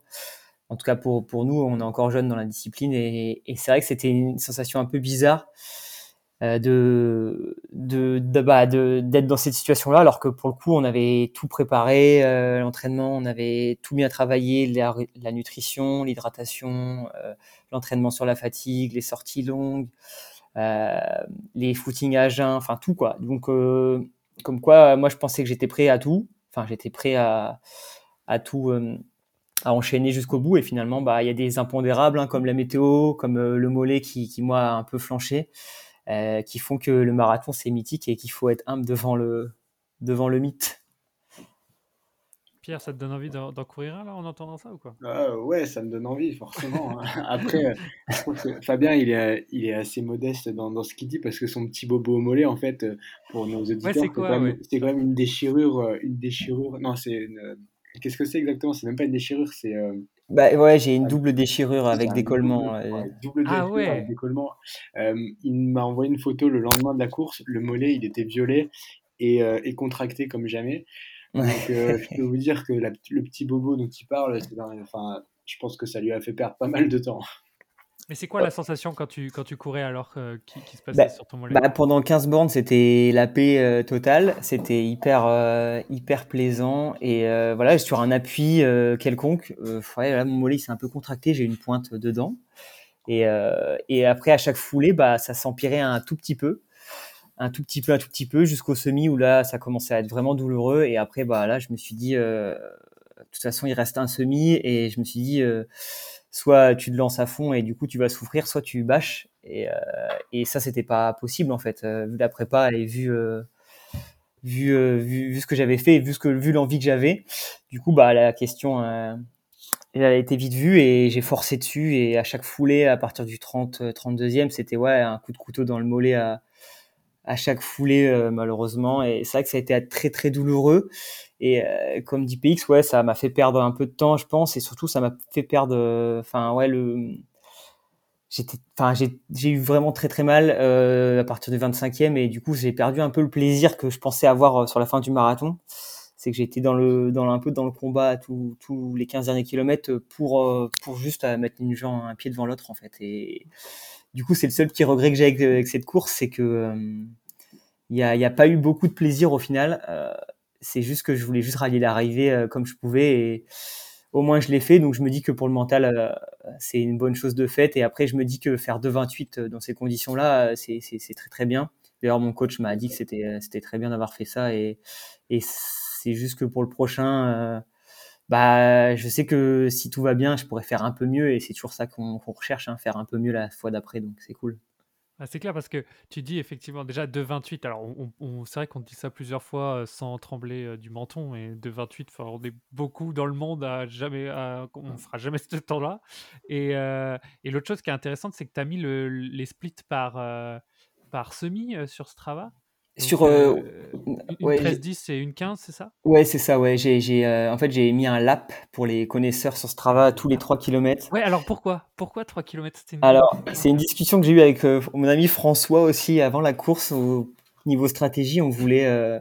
En tout cas, pour, pour nous, on est encore jeune dans la discipline. Et, et c'est vrai que c'était une sensation un peu bizarre. Euh, de bah, de d'être dans cette situation là alors que pour le coup on avait tout préparé euh, l'entraînement on avait tout bien travaillé la, la nutrition l'hydratation euh, l'entraînement sur la fatigue les sorties longues les footings à jeun enfin tout quoi donc comme quoi moi je pensais que j'étais prêt à tout j'étais prêt à tout à enchaîner jusqu'au bout et finalement bah il y a des impondérables hein, comme la météo comme le mollet qui qui moi a un peu flanché euh, qui font que le marathon c'est mythique et qu'il faut être humble devant le, devant le mythe. Pierre, ça te donne envie d'en courir un là en entendant ça ou quoi? Ah, Ouais, ça me donne envie forcément. Hein. [laughs] Après, [laughs] Fabien il est, il est assez modeste dans, dans ce qu'il dit parce que son petit bobo au mollet en fait pour nos auditeurs c'est quand, même une déchirure, euh, une déchirure. Non, c'est Qu'est-ce que c'est exactement? C'est même pas une déchirure, c'est euh, bah ouais, j'ai une double déchirure avec décollement. Double, ah ouais. avec décollement. Euh, il m'a envoyé une photo le lendemain de la course. Le mollet, il était violet et, euh, et contracté comme jamais. Donc, euh, je peux vous dire que la, le petit bobo dont il parle, enfin, je pense que ça lui a fait perdre pas mal de temps. Mais c'est quoi la sensation quand tu, quand tu courais alors euh, qui, qui, se passait bah, sur ton mollet bah, Pendant 15 bornes, c'était la paix euh, totale. C'était hyper, euh, hyper plaisant. Et voilà, sur un appui quelconque, ouais, là, mon mollet s'est un peu contracté. J'ai une pointe dedans. Et, et après, à chaque foulée, bah, ça s'empirait un tout petit peu. Un tout petit peu, un tout petit peu, jusqu'au semi où là, ça commençait à être vraiment douloureux. Et après, bah, là, je me suis dit, de toute façon, il reste un semi. Et je me suis dit soit tu te lances à fond et du coup tu vas souffrir, soit tu bâches. Et, euh, et ça, c'était pas possible en fait, euh, vu la prépa et vu, euh, vu, vu, ce que j'avais fait vu, vu l'envie que j'avais. Du coup, bah, la question, elle a été vite vue et j'ai forcé dessus. Et à chaque foulée, à partir du 30, 32e, c'était ouais, un coup de couteau dans le mollet à, à chaque foulée, malheureusement. Et c'est vrai que ça a été très très douloureux. Et euh, comme dit PX, ouais, ça m'a fait perdre un peu de temps, je pense, et surtout ça m'a fait perdre, euh, enfin ouais, le, j'étais, enfin j'ai eu vraiment très très mal euh, à partir du 25e, et du coup j'ai perdu un peu le plaisir que je pensais avoir euh, sur la fin du marathon. C'est que j'étais dans le, dans un peu dans le combat tous les 15 derniers kilomètres pour pour juste mettre une jambe, un pied devant l'autre en fait. Et du coup c'est le seul petit regret que j'ai avec, avec, cette course, c'est que il n'y a, y a, pas eu beaucoup de plaisir au final. Euh, c'est juste que je voulais juste rallier l'arrivée euh, comme je pouvais et au moins je l'ai fait. Donc je me dis que pour le mental, euh, c'est une bonne chose de fait. Et après, je me dis que faire 2,28 dans ces conditions-là, c'est très très bien. D'ailleurs, mon coach m'a dit que c'était très bien d'avoir fait ça. Et, et c'est juste que pour le prochain, euh, bah, je sais que si tout va bien, je pourrais faire un peu mieux. Et c'est toujours ça qu'on recherche, hein, faire un peu mieux la fois d'après. Donc c'est cool. Ah, c'est clair parce que tu dis effectivement déjà 2,28. Alors, on, c'est vrai qu'on dit ça plusieurs fois sans trembler du menton. Et 2,28, on est beaucoup dans le monde à jamais, on fera jamais [laughs] ce temps-là. Et, et l'autre chose qui est intéressante, c'est que tu as mis le, les splits par, par semi sur Strava. Sur euh, une ouais, 13-10 c'est une 15, c'est ça? Ouais, c'est ça, ouais. J'ai, j'ai, euh, en fait, j'ai mis un lap pour les connaisseurs sur Strava tous les 3 km. Ouais, alors pourquoi? Pourquoi 3 km une... Alors, c'est une discussion que j'ai eue avec euh, mon ami François aussi avant la course. Au niveau stratégie, on voulait, euh,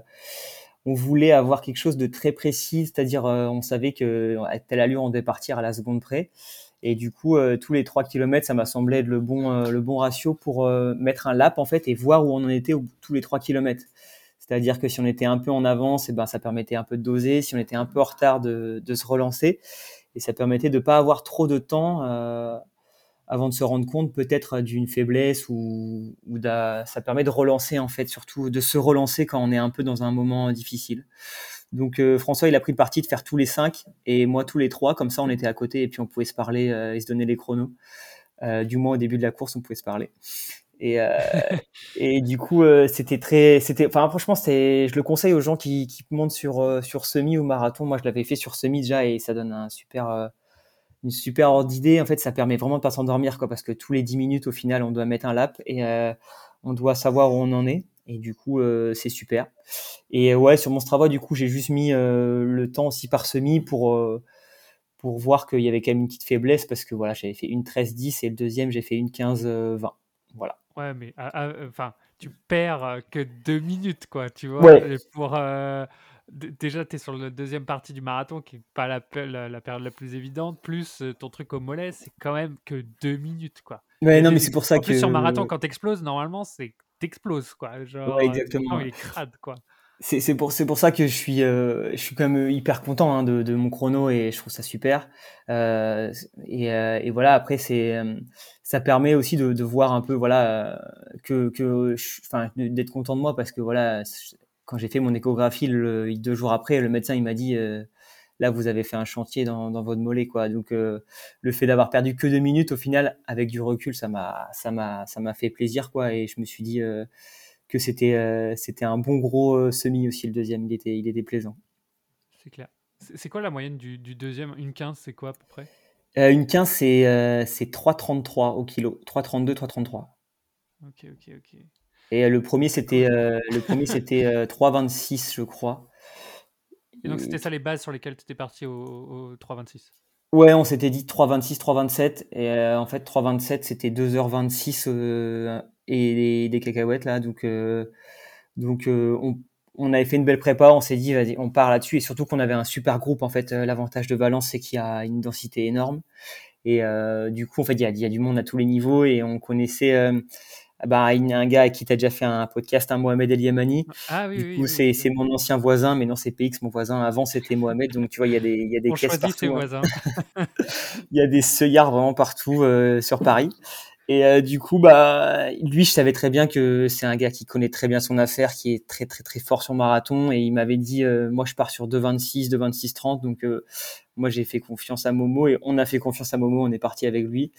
on voulait avoir quelque chose de très précis, c'est-à-dire on savait que à telle allure on devait partir à la seconde près. Et du coup, tous les 3 km, ça m'a semblé être le bon, le bon ratio pour mettre un lap en fait et voir où on en était tous les 3 km. C'est-à-dire que si on était un peu en avance, et eh ben, ça permettait un peu de doser. Si on était un peu en retard, de, se relancer. Et ça permettait de ne pas avoir trop de temps euh, avant de se rendre compte peut-être d'une faiblesse ou, ou ça permet de relancer en fait, surtout de se relancer quand on est un peu dans un moment difficile. Donc euh, François, il a pris le parti de faire tous les cinq et moi tous les trois. Comme ça, on était à côté et puis on pouvait se parler euh, et se donner les chronos. Euh, du moins au début de la course, on pouvait se parler. Et, [laughs] du coup, c'était très, c'était, enfin franchement, c'est, je le conseille aux gens qui, montent sur sur semi ou marathon. Moi, je l'avais fait sur semi déjà et ça donne un super, une super ordre d'idée. En fait, ça permet vraiment de pas s'endormir, quoi, parce que tous les 10 minutes, au final, on doit mettre un lap et on doit savoir où on en est. Et du coup, c'est super. Et ouais, sur mon Strava, du coup, j'ai juste mis le temps aussi par semi pour pour voir qu'il y avait quand même une petite faiblesse parce que voilà, j'avais fait une 13-10 et le deuxième, j'ai fait une 15-20. Voilà. Ouais, mais ah, ah, enfin, tu perds que deux minutes, quoi, tu vois. Pour, déjà, tu es sur la deuxième partie du marathon, qui n'est pas la, la, période la plus évidente, plus ton truc au mollet, c'est quand même que deux minutes, quoi. Ouais, non, mais c'est pour ça en Plus sur marathon, quand t'exploses, normalement, c'est t'exploses, quoi. Genre, exactement. il est crade, quoi c'est pour c'est pour ça que je suis euh, je suis quand même hyper content hein, de, de mon chrono et je trouve ça super euh, et, euh, et voilà après c'est ça permet aussi de, de voir un peu voilà que que enfin d'être content de moi parce que voilà quand j'ai fait mon échographie le, deux jours après le médecin il m'a dit là vous avez fait un chantier dans, dans votre mollet quoi donc le fait d'avoir perdu que deux minutes au final avec du recul ça m'a ça m'a ça m'a fait plaisir quoi et je me suis dit que c'était euh, c'était un bon gros euh, semi aussi le deuxième. Il était il était plaisant. C'est clair. C'est quoi la moyenne du, du deuxième? Une 15, c'est quoi à peu près? Euh, Une 15, c'est c'est 3,33 au kilo. 3,32, 3,33. Ok, ok, ok. Et le premier, c'était le premier c'était 3,26, je crois. Et donc, c'était ça les bases sur lesquelles tu étais parti au, au 3,26 Ouais, on s'était dit 3,26, 3,27. Et en fait, 3,27, c'était 2h26 et des, cacahuètes là. Donc, euh, donc euh, on, on, avait fait une belle prépa, on s'est dit vas-y, on part là-dessus et surtout qu'on avait un super groupe en fait. Euh, l'avantage de Valence c'est qu'il y a une densité énorme et du coup en fait il y a, il y a du monde à tous les niveaux et on connaissait bah, un gars qui t'a déjà fait un podcast, un Mohamed El Yamani. Ah, oui, du coup, c'est, c'est mon ancien voisin, mais non, c'est PX, mon voisin. Avant, c'était Mohamed. Donc, tu vois, il y a des, il y a des caisses partout. Hein. [laughs] il y a des seuillards vraiment partout sur Paris. Et euh, du coup, bah, lui, je savais très bien que c'est un gars qui connaît très bien son affaire, qui est très très très fort sur marathon. Et il m'avait dit, euh, moi, je pars sur 2,26, 2,26,30. Donc, euh, moi, j'ai fait confiance à Momo et on a fait confiance à Momo. On est parti avec lui.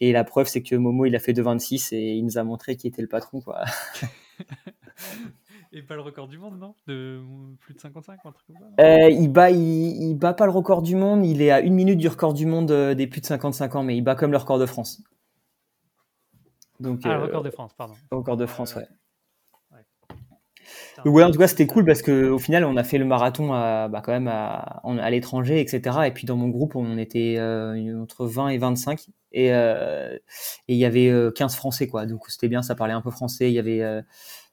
Et la preuve, c'est que Momo, il a fait 2,26 et il nous a montré qui était le patron, quoi. [laughs] Et pas le record du monde, non? De plus de 55 un truc comme ça il, bat, il, bat pas le record du monde, il est à une minute du record du monde des plus de 55 ans, mais il bat comme le record de France. Donc, ah, record de France, pardon. Record de France, ouais. ouais. en tout cas, c'était cool parce qu'au final, on a fait le marathon à, bah, quand même à, à l'étranger, etc. Et puis dans mon groupe, on était euh, entre 20 et 25. Et euh, il y avait 15 euh, Français, quoi. Donc c'était bien, ça parlait un peu français. Il y avait,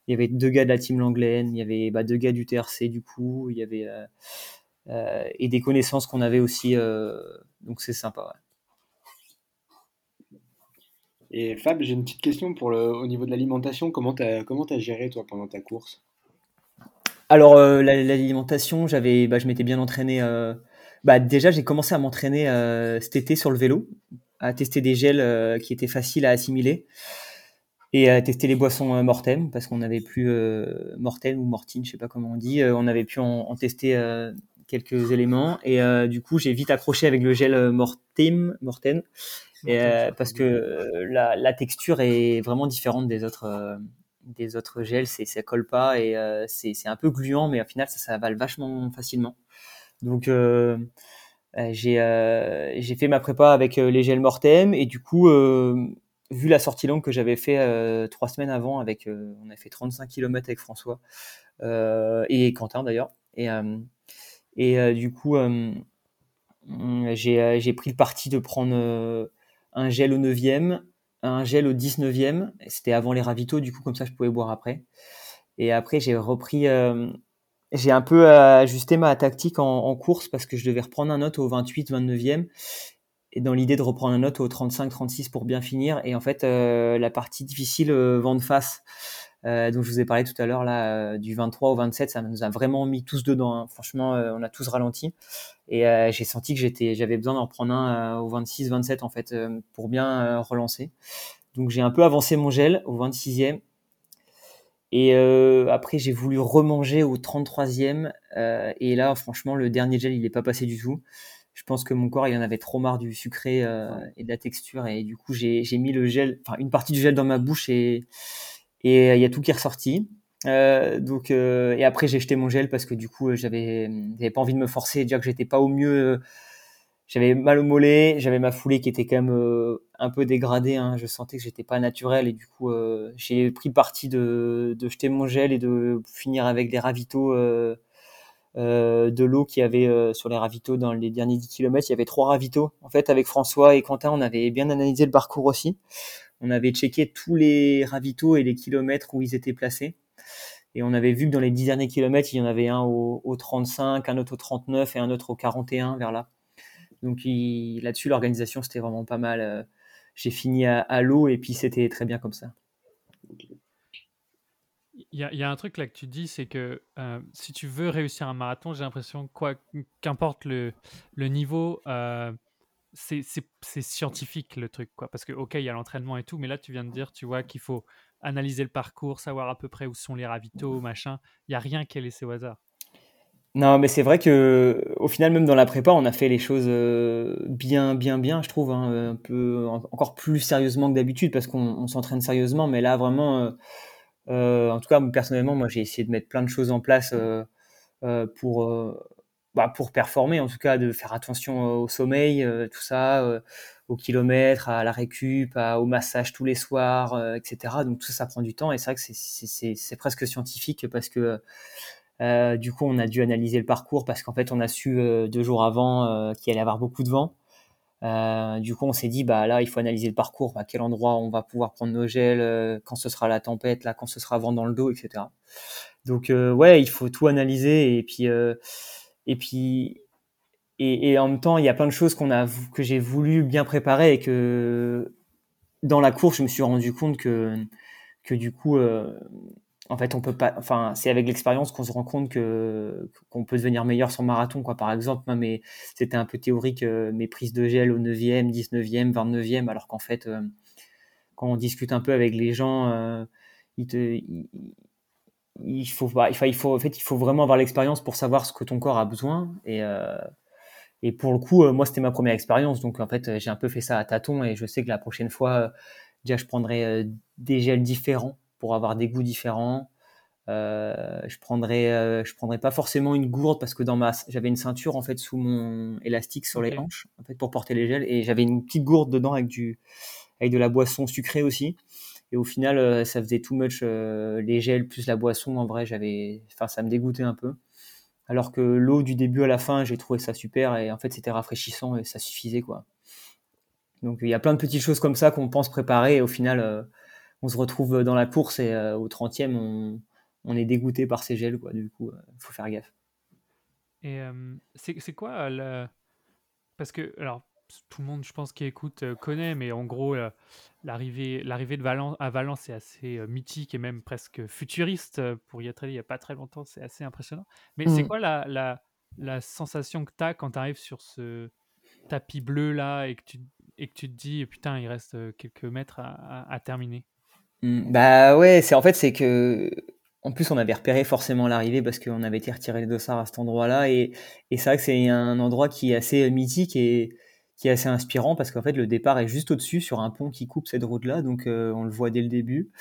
il y avait deux gars de la team Langlaine, il y avait bah, deux gars du TRC, du coup. Il y avait. et des connaissances qu'on avait aussi. donc c'est sympa, ouais. Et Fab, j'ai une petite question pour le, au niveau de l'alimentation. Comment tu as, comment as géré, toi, pendant ta course? Alors, euh, l'alimentation, j'avais, bah, je m'étais bien entraîné. Euh, bah, déjà, j'ai commencé à m'entraîner euh, cet été sur le vélo, à tester des gels qui étaient faciles à assimiler et à tester les boissons Mortem, parce qu'on n'avait plus Mortem ou Mortine, je sais pas comment on dit, on avait pu en, en tester quelques éléments. Et du coup, j'ai vite accroché avec le gel Mortem, Morten euh, parce que euh, la, la, texture est vraiment différente des autres, euh, des autres gels, c'est, ça colle pas et c'est, c'est un peu gluant, mais au final ça, ça avale vachement facilement. Donc j'ai, j'ai fait ma prépa avec les gels Mortem et du coup vu la sortie longue que j'avais fait trois semaines avant, avec, on a fait 35 km avec François et Quentin d'ailleurs. Et, et du coup, j'ai pris le parti de prendre un gel au 9e, un gel au 19e. C'était avant les ravitaux, du coup, comme ça, je pouvais boire après. Et après, j'ai repris. Euh, j'ai un peu ajusté ma tactique en, course parce que je devais reprendre un note au 28, 29e. Et dans l'idée de reprendre un note au 35, 36 pour bien finir. Et en fait, euh, la partie difficile, euh, vent de face, euh, dont je vous ai parlé tout à l'heure là, euh, du 23 au 27, ça nous a vraiment mis tous dedans. Hein. Franchement, euh, on a tous ralenti et j'ai senti que j'étais, j'avais besoin d'en prendre un au 26, 27 en fait pour bien relancer. Donc j'ai un peu avancé mon gel au 26e et après j'ai voulu remanger au 33e et là franchement le dernier gel il est pas passé du tout je pense que mon corps il en avait trop marre du sucré et de la texture et du coup j'ai mis le gel enfin une partie du gel dans ma bouche et et euh, il y a tout qui est ressorti. Euh, donc euh, et après j'ai jeté mon gel parce que du coup j'avais j'avais pas envie de me forcer déjà que j'étais pas au mieux j'avais mal au mollet j'avais ma foulée qui était quand même un peu dégradée hein. je sentais que j'étais pas naturel et du coup j'ai pris parti de, de jeter mon gel et de finir avec des ravitaux euh, de l'eau qui avait sur les ravitaux dans les derniers 10 km il y avait trois ravitaux en fait avec François et Quentin on avait bien analysé le parcours aussi on avait checké tous les ravitaux et les kilomètres où ils étaient placés. Et on avait vu que dans les 10 derniers kilomètres, il y en avait un au, 35, un autre au 39 et un autre au 41 vers là. Donc là-dessus, l'organisation, c'était vraiment pas mal. Euh, j'ai fini à, l'eau et puis c'était très bien comme ça. Il y, a, un truc là que tu dis, c'est que euh, si tu veux réussir un marathon, j'ai l'impression, quoi qu'importe le, niveau, euh, c'est scientifique le truc, quoi. Parce que, ok, il y a l'entraînement et tout, mais là, tu viens de dire, tu vois, qu'il faut analyser le parcours, savoir à peu près où sont les ravitaux, machin. Il n'y a rien qui est laissé au hasard. Non, mais c'est vrai que au final, même dans la prépa, on a fait les choses euh, bien, bien, bien, je trouve, hein, un peu encore plus sérieusement que d'habitude parce qu'on s'entraîne sérieusement. Mais là, vraiment, euh, euh, en tout cas, personnellement, moi, j'ai essayé de mettre plein de choses en place pour bah, pour performer, en tout cas, de faire attention au sommeil, tout ça, au kilomètre, à la récup, au massage tous les soirs, etc. Donc tout ça, ça prend du temps et c'est vrai que c'est presque scientifique parce que du coup, on a dû analyser le parcours parce qu'en fait, on a su deux jours avant qu'il allait y avoir beaucoup de vent. du coup, on s'est dit, bah là, il faut analyser le parcours, à quel endroit on va pouvoir prendre nos gels, quand ce sera la tempête, là, quand ce sera vent dans le dos, etc. Donc, ouais, il faut tout analyser et puis et puis, et, en même temps, il y a plein de choses qu'on a, que j'ai voulu bien préparer et que dans la course, je me suis rendu compte que, que du coup, euh, en fait, on peut pas. Enfin, c'est avec l'expérience qu'on se rend compte que qu'on peut devenir meilleur sur marathon, quoi. Par exemple, moi, mais c'était un peu théorique euh, mes prises de gel au 9e, 19e, 29e, alors qu'en fait, euh, quand on discute un peu avec les gens, te, il faut, il faut, en fait, il faut vraiment avoir l'expérience pour savoir ce que ton corps a besoin. Et, euh, et pour le coup, euh, moi, c'était ma première expérience. Donc, en fait, j'ai un peu fait ça à tâtons et je sais que la prochaine fois, déjà, je prendrai des gels différents pour avoir des goûts différents. Euh, je prendrai, je prendrai pas forcément une gourde parce que dans ma, j'avais une ceinture en fait sous mon élastique sur les hanches en fait pour porter les gels et j'avais une petite gourde dedans avec du, avec de la boisson sucrée aussi. Et au final, euh, ça faisait too much euh, les gels plus la boisson. En vrai, j'avais, enfin, ça me dégoûtait un peu. Alors que l'eau du début à la fin, j'ai trouvé ça super et en fait, c'était rafraîchissant et ça suffisait quoi. Donc il y a plein de petites choses comme ça qu'on pense préparer et au final, euh, on se retrouve dans la course et au 30e, on, on, est dégoûté par ces gels quoi. Du coup, il faut faire gaffe. Et c'est quoi le. Parce que, alors, tout le monde, je pense, qui écoute euh, connaît, mais en gros, euh, l'arrivée, l'arrivée de Valence à Valence est assez euh, mythique et même presque futuriste. pour y être allé il n'y a pas très longtemps, c'est assez impressionnant. Mais c'est mmh. quoi la, la, la, sensation que tu as quand tu arrives sur ce tapis bleu là et que tu, et que tu te dis, putain, il reste quelques mètres à, à, terminer? Mmh, Bah ouais, c'est en fait, c'est que en plus, on avait repéré forcément l'arrivée parce qu'on avait été retiré les dossards à cet endroit-là. Et, et c'est vrai que c'est un endroit qui est assez mythique et, qui est assez inspirant parce qu'en fait le départ est juste au-dessus sur un pont qui coupe cette route là donc euh, on le voit dès le début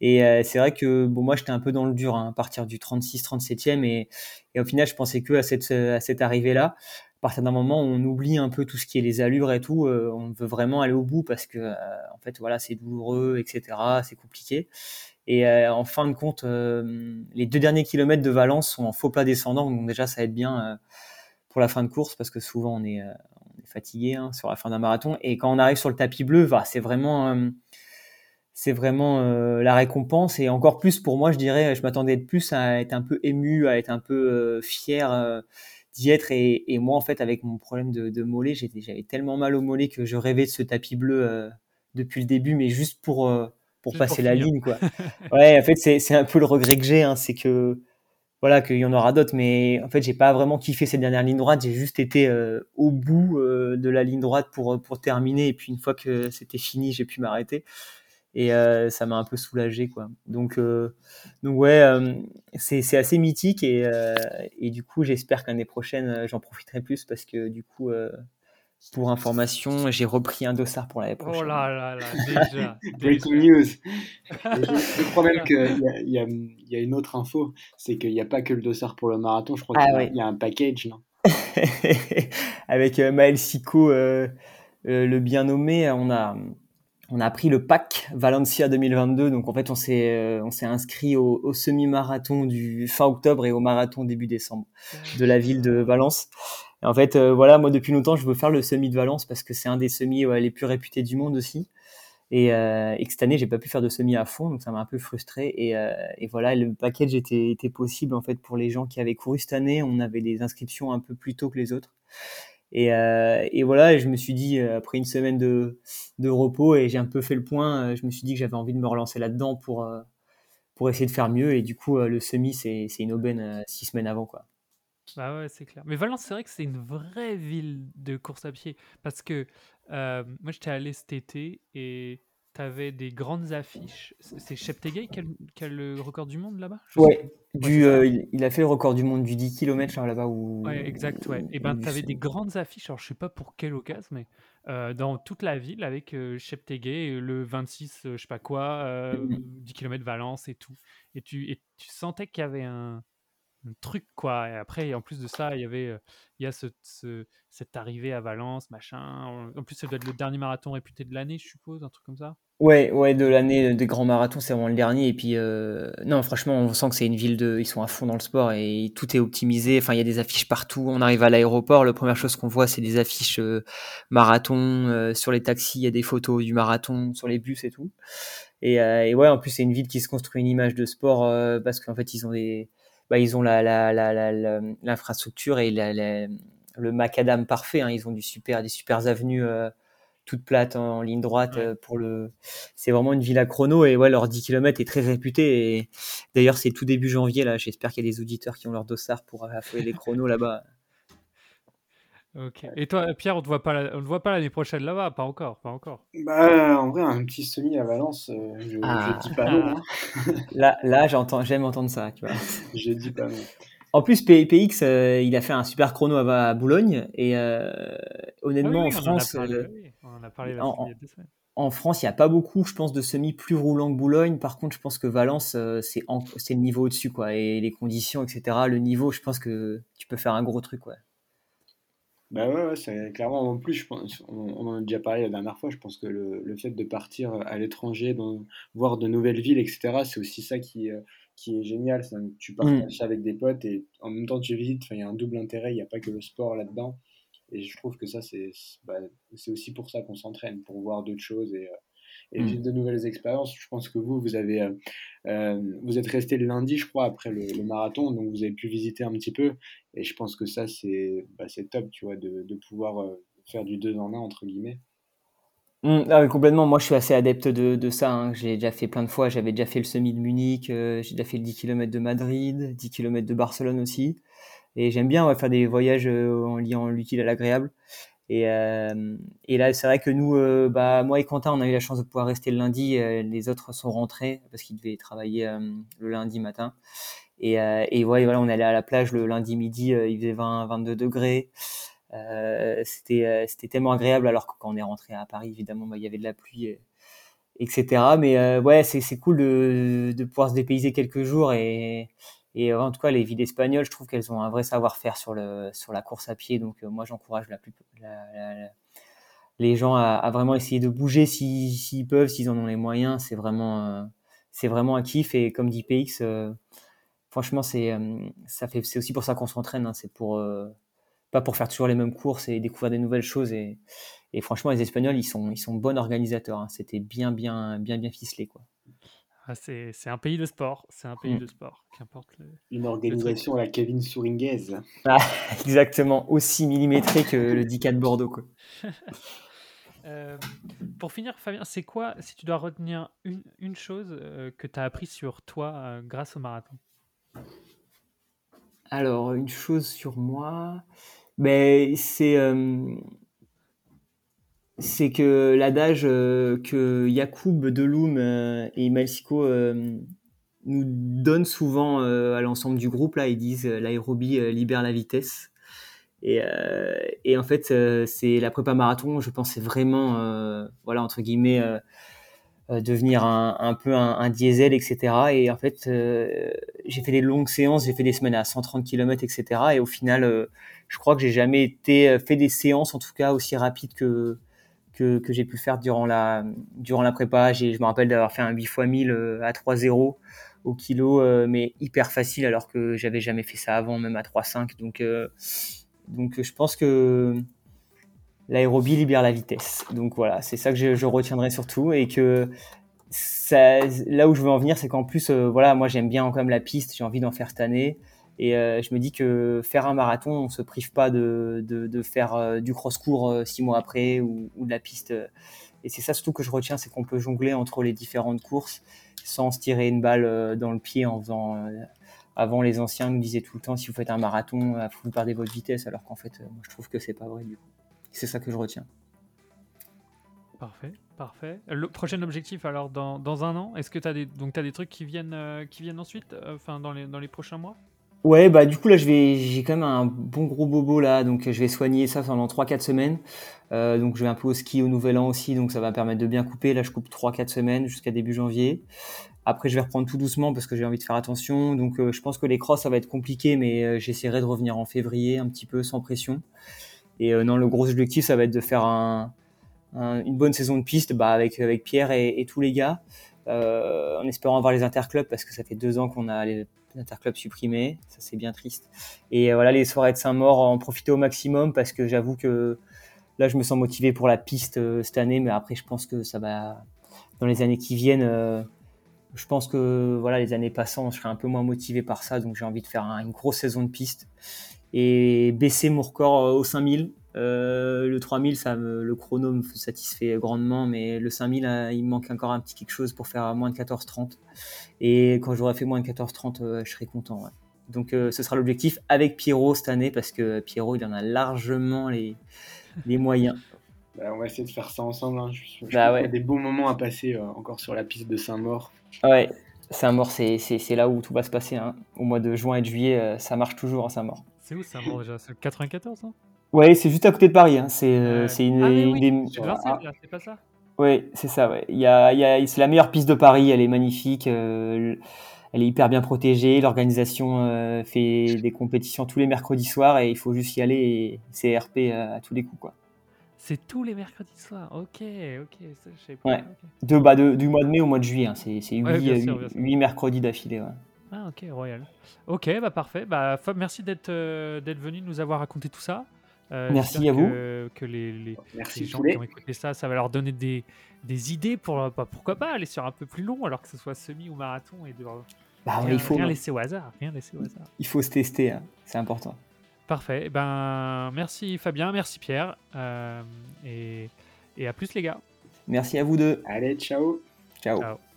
et euh, c'est vrai que bon moi j'étais un peu dans le dur hein, à partir du 36 37e et, et au final je pensais que à cette à cette arrivée là partir d'un moment, on oublie un peu tout ce qui est les allures et tout. on veut vraiment aller au bout parce que, en fait, voilà, c'est douloureux, etc. C'est compliqué. Et en fin de compte, les deux derniers kilomètres de Valence sont en faux plat descendant, donc déjà ça aide bien pour la fin de course parce que souvent on est, fatigué hein, sur la fin d'un marathon. Et quand on arrive sur le tapis bleu, bah, c'est vraiment c'est vraiment euh, la récompense et encore plus pour moi je dirais je m'attendais de plus à être un peu ému à être un peu euh, fier euh, d'y être et, et, moi en fait avec mon problème de, de mollet j'avais tellement mal au mollet que je rêvais de ce tapis bleu depuis le début mais juste pour pour passer la ligne quoi. [laughs] Ouais en fait c'est un peu le regret que j'ai hein, c'est que voilà qu'il y en aura d'autres mais en fait j'ai pas vraiment kiffé cette dernière ligne droite. J'ai juste été au bout de la ligne droite pour pour terminer. Et puis une fois que c'était fini j'ai pu m'arrêter. Et euh, ça m'a un peu soulagé quoi. Donc euh, donc ouais euh, c'est assez mythique. Et et du coup j'espère qu'année prochaine j'en profiterai plus parce que du coup pour information, j'ai repris un dossard pour l'année prochaine. Oh là là là, déjà. [laughs] Breaking news. [laughs] je crois même qu'il y, a, il y a une autre info, c'est qu'il n'y a pas que le dossard pour le marathon, je crois ah qu'il y, a un package, non? [laughs] Avec Maël Sico, le bien nommé, on a, on a pris le pack Valencia 2022. Donc en fait, on s'est euh, on s'est inscrit au, semi-marathon du fin octobre et au marathon début décembre de la ville de Valence. En fait, euh, voilà, moi depuis longtemps, je veux faire le semi de Valence parce que c'est un des semis les plus réputés du monde aussi. Et, euh, et cette année, j'ai pas pu faire de semi à fond, donc ça m'a un peu frustré. Et, et voilà, le package était, possible en fait pour les gens qui avaient couru cette année. On avait des inscriptions un peu plus tôt que les autres. Et, euh, voilà, je me suis dit, euh, après une semaine de, repos, et j'ai un peu fait le point, euh, je me suis dit que j'avais envie de me relancer là-dedans pour, pour essayer de faire mieux. Et du coup, le semi, c'est une aubaine six semaines avant. Quoi. Bah ouais, c'est clair. Mais Valence, c'est vrai que c'est une vraie ville de course à pied. Parce que moi, j'étais allé cet été et tu avais des grandes affiches. C'est Cheptegei qui a, le record du monde là-bas Ouais, du, euh, il, a fait le record du monde du 10 km là-bas. Où... Ouais, exact, ouais. Et ben, tu avais des grandes affiches, alors je sais pas pour quelle occasion, mais euh, dans toute la ville avec euh, le 26, euh, je sais pas quoi, 10 km Valence et tout. Et tu, et tu sentais qu'il y avait un, truc quoi. Et après en plus de ça il y avait il y a ce, cette arrivée à Valence machin. En plus ça doit être le dernier marathon réputé de l'année je suppose un truc comme ça. Ouais ouais de l'année des grands marathons c'est vraiment le dernier. Et puis non franchement on sent que c'est une ville de ils sont à fond dans le sport et tout est optimisé. Enfin il y a des affiches partout. On arrive à l'aéroport la première chose qu'on voit c'est des affiches marathon sur les taxis. Il y a des photos du marathon sur les bus et tout. Et, et ouais en plus c'est une ville qui se construit une image de sport parce qu'en fait ils ont des bah, ils ont l'infrastructure la, la, et le macadam parfait. Hein. Ils ont du super, des super avenues euh, toutes plates en, ligne droite. Euh, pour le, c'est vraiment une ville à chrono et ouais, leur 10 km est très réputé. Et d'ailleurs, c'est tout début janvier là. J'espère qu'il y a des auditeurs qui ont leur dossard pour affoler les chronos là-bas. Ok. Et toi, Pierre, on ne voit pas, on ne voit pas l'année prochaine là-bas, pas encore, pas encore. Bah, en vrai, un petit semi à Valence, euh, je, ah. dis pas non. Hein. [laughs] là, là, j'entends, j'aime entendre ça, tu vois. [laughs] je dis pas non. En plus, PX, euh, il a fait un super chrono à, Boulogne et euh, honnêtement, en France, on a parlé en, en France, il n'y a pas beaucoup, je pense, de semi plus roulant que Boulogne. Par contre, je pense que Valence, c'est, c'est le niveau au-dessus, quoi. Et les conditions, etc. Le niveau, je pense que tu peux faire un gros truc, ouais. Bah ouais, c'est clairement en plus, je pense, on, en a déjà parlé la dernière fois, je pense que le, le fait de partir à l'étranger, voir de nouvelles villes, etc., c'est aussi ça qui, euh, qui est génial. C'est tu partages mmh. avec des potes et en même temps tu visites, il y a un double intérêt, il n'y a pas que le sport là-dedans. Et je trouve que ça, c'est bah, aussi pour ça qu'on s'entraîne, pour voir d'autres choses et, euh, et mmh. vivre de nouvelles expériences. Je pense que vous, vous avez, euh, euh, vous êtes resté le lundi, je crois, après le, marathon, donc vous avez pu visiter un petit peu. Et je pense que ça, c'est bah, top, tu vois, de, de pouvoir euh, faire du deux en un entre guillemets. Mmh, ah complètement. Moi, je suis assez adepte de, de ça. Hein. J'ai déjà fait plein de fois. J'avais déjà fait le semi de Munich. j'ai déjà fait le 10 km de Madrid, 10 km de Barcelone aussi. Et j'aime bien faire des voyages en liant l'utile à l'agréable. Et, euh, et là, c'est vrai que nous, euh, bah, moi et Quentin, on a eu la chance de pouvoir rester le lundi. Euh, les autres sont rentrés parce qu'ils devaient travailler le lundi matin. Et, voilà, on allait à la plage le lundi midi, il faisait 20, 22 degrés. c'était c'était tellement agréable alors que quand on est rentré à Paris évidemment bah, il y avait de la pluie etc mais ouais c'est c'est cool de, de pouvoir se dépayser quelques jours et Et en tout cas, les villes espagnoles, je trouve qu'elles ont un vrai savoir-faire sur, sur la course à pied. Donc, moi, j'encourage la, la, les gens à, vraiment essayer de bouger s'ils peuvent, s'ils en ont les moyens. C'est vraiment, c'est vraiment un kiff. Et comme dit PX, franchement, c'est ça aussi pour ça qu'on s'entraîne. Hein. C'est pour pas pour faire toujours les mêmes courses et découvrir des nouvelles choses. Et, et franchement, les Espagnols, ils sont, ils sont bons organisateurs. Hein. C'était bien, bien, bien, bien ficelé, quoi. Ah, c'est, un pays de sport. C'est un pays mm. de sport. Qu'importe Une organisation à la Kevin Souringuez. Ah, [laughs] exactement. Aussi millimétré que le 10 de Bordeaux, quoi. [laughs] Euh, pour finir, Fabien, c'est quoi, si tu dois retenir une, une chose euh, que tu as appris sur toi euh, grâce au marathon? Alors, une chose sur moi, ben, c'est c'est que l'adage euh, que Yacoub, Deloum euh, et Malsico euh, nous donnent souvent à l'ensemble du groupe, là, ils disent l'aérobie libère la vitesse. Et, et en fait, c'est la prépa marathon, je pense, c'est vraiment, voilà, entre guillemets, devenir un, un peu un, un, diesel, etc. Et en fait, j'ai fait des longues séances, j'ai fait des semaines à 130 km, etc. Et au final, je crois que j'ai jamais été fait des séances, en tout cas, aussi rapides que que, que j'ai pu faire durant la, durant la prépa. Je me rappelle d'avoir fait un 8 x 1000 à 3,0 au kilo, euh, mais hyper facile alors que j'avais jamais fait ça avant, même à 3,5. Donc, euh, donc je pense que l'aérobie libère la vitesse. Donc voilà, c'est ça que je, je, retiendrai surtout et que ça, là où je veux en venir, c'est qu'en plus, euh, voilà, moi j'aime bien quand même la piste, j'ai envie d'en faire cette année. Et euh, je me dis que faire un marathon, on se prive pas de, de, faire euh, du cross-court euh, six mois après ou, de la piste. Et c'est ça surtout que je retiens, c'est qu'on peut jongler entre les différentes courses sans se tirer une balle dans le pied en faisant. avant, les anciens nous disaient tout le temps si vous faites un marathon, vous perdez votre vitesse, alors qu'en fait, moi, je trouve que c'est pas vrai du coup. C'est ça que je retiens. Parfait, parfait. Le prochain objectif, alors dans, dans un an, est-ce que tu as des as des trucs qui viennent qui viennent ensuite, enfin dans les dans les prochains mois? Ouais, bah du coup là je vais j'ai quand même un bon gros bobo là, donc je vais soigner ça pendant 3-4 semaines. Euh, donc je vais un peu au ski au nouvel an aussi, donc ça va me permettre de bien couper. Là je coupe 3-4 semaines jusqu'à début janvier. Après je vais reprendre tout doucement parce que j'ai envie de faire attention. Donc euh, je pense que les crosses ça va être compliqué, mais euh, j'essaierai de revenir en février un petit peu sans pression. Et non, le gros objectif ça va être de faire un, une bonne saison de piste bah, avec, avec Pierre et tous les gars. En espérant avoir les interclubs parce que ça fait deux ans qu'on a les Interclub supprimé, ça c'est bien triste. Et euh, voilà, les soirées de Saint-Maur, en profiter au maximum parce que j'avoue que là je me sens motivé pour la piste euh, cette année, mais après je pense que ça va, dans les années qui viennent, euh, je pense que voilà, les années passant, je serai un peu moins motivé par ça, donc j'ai envie de faire une grosse saison de piste. Et baisser mon record au 5000 euh, le 3000, ça le chrono me satisfait grandement, mais le 5000, euh, il me manque encore un petit quelque chose pour faire moins de 14,30. Et quand j'aurai fait moins de 14,30, euh, je serai content. Donc ce sera l'objectif avec Pierrot cette année, parce que Pierrot, il en a largement les, les moyens. [laughs] Bah, on va essayer de faire ça ensemble. Hein. Je, bah, y a des beaux moments à passer encore sur la piste de Saint-Maur. Ouais, Saint-Maur, c'est là où tout va se passer. Hein. Au mois de juin et de juillet, ça marche toujours à Saint-Maur. C'est où Saint-Maur déjà? C'est le 94 hein? Ouais, c'est juste à côté de Paris. Hein. C'est euh, une, ah, une des. c'est pas ça? Oui, c'est ça. Ouais. Il y a, il y a, c'est la meilleure piste de Paris. Elle est magnifique. Euh, elle est hyper bien protégée. L'organisation euh, fait des compétitions tous les mercredis soirs et il faut juste y aller. Et c'est RP à, tous les coups, quoi. C'est tous les mercredis soirs. Ok, ok. Ça, je sais pas. Ouais. De, bah, de, du mois de mai au mois de juillet. Hein. C'est 8, mercredis d'affilée. Ouais. Ah ok, royal. Ok, bah parfait. Bah, Fab, merci d'être d'être venu nous avoir raconté tout ça. Euh, Merci à vous. Que les, gens qui ont écouté ça, ça va leur donner des, idées pour bah, pourquoi pas aller sur un peu plus long, alors que ce soit semi ou marathon et de bah, rien, il faut, laisser au hasard, rien laisser au hasard. Il faut se tester, hein. c'est important. Parfait. Eh ben merci Fabien, merci Pierre, euh, et, et à plus les gars. Merci à vous deux. Allez, ciao. Ciao. ciao.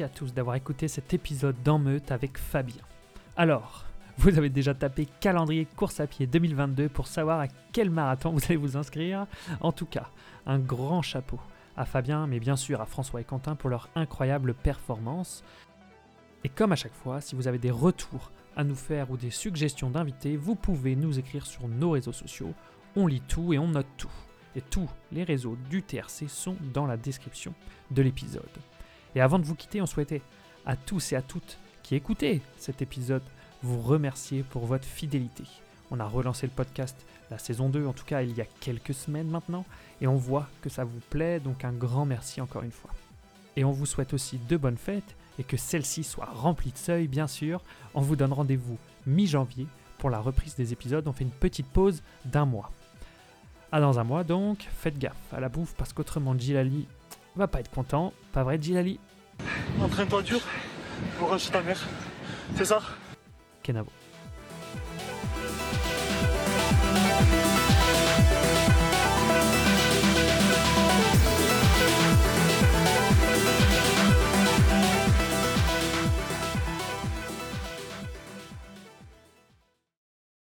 À tous d'avoir écouté cet épisode d'En Meute avec Fabien. Alors, Vous avez déjà tapé calendrier course à pied 2022 pour savoir à quel marathon vous allez vous inscrire. En tout cas, un grand chapeau à Fabien, mais bien sûr à François et Quentin pour leur incroyable performance. Et comme à chaque fois, si vous avez des retours à nous faire ou des suggestions d'invités, vous pouvez nous écrire sur nos réseaux sociaux. On lit tout et on note tout. Et tous les réseaux du TRC sont dans la description de l'épisode. Et avant de vous quitter, on souhaitait à tous et à toutes qui écoutez cet épisode vous remercier pour votre fidélité. On a relancé le podcast, la saison 2 en tout cas il y a quelques semaines maintenant, et on voit que ça vous plaît, donc un grand merci encore une fois. Et on vous souhaite aussi de bonnes fêtes et que celle-ci soit remplie de seuil bien sûr. On vous donne rendez-vous mi-janvier pour la reprise des épisodes. On fait une petite pause d'un mois. À dans un mois donc, faites gaffe à la bouffe parce qu'autrement Gilali va pas être content. Pas vrai Gilali Entraîne-toi dur pour ta mère. C'est ça?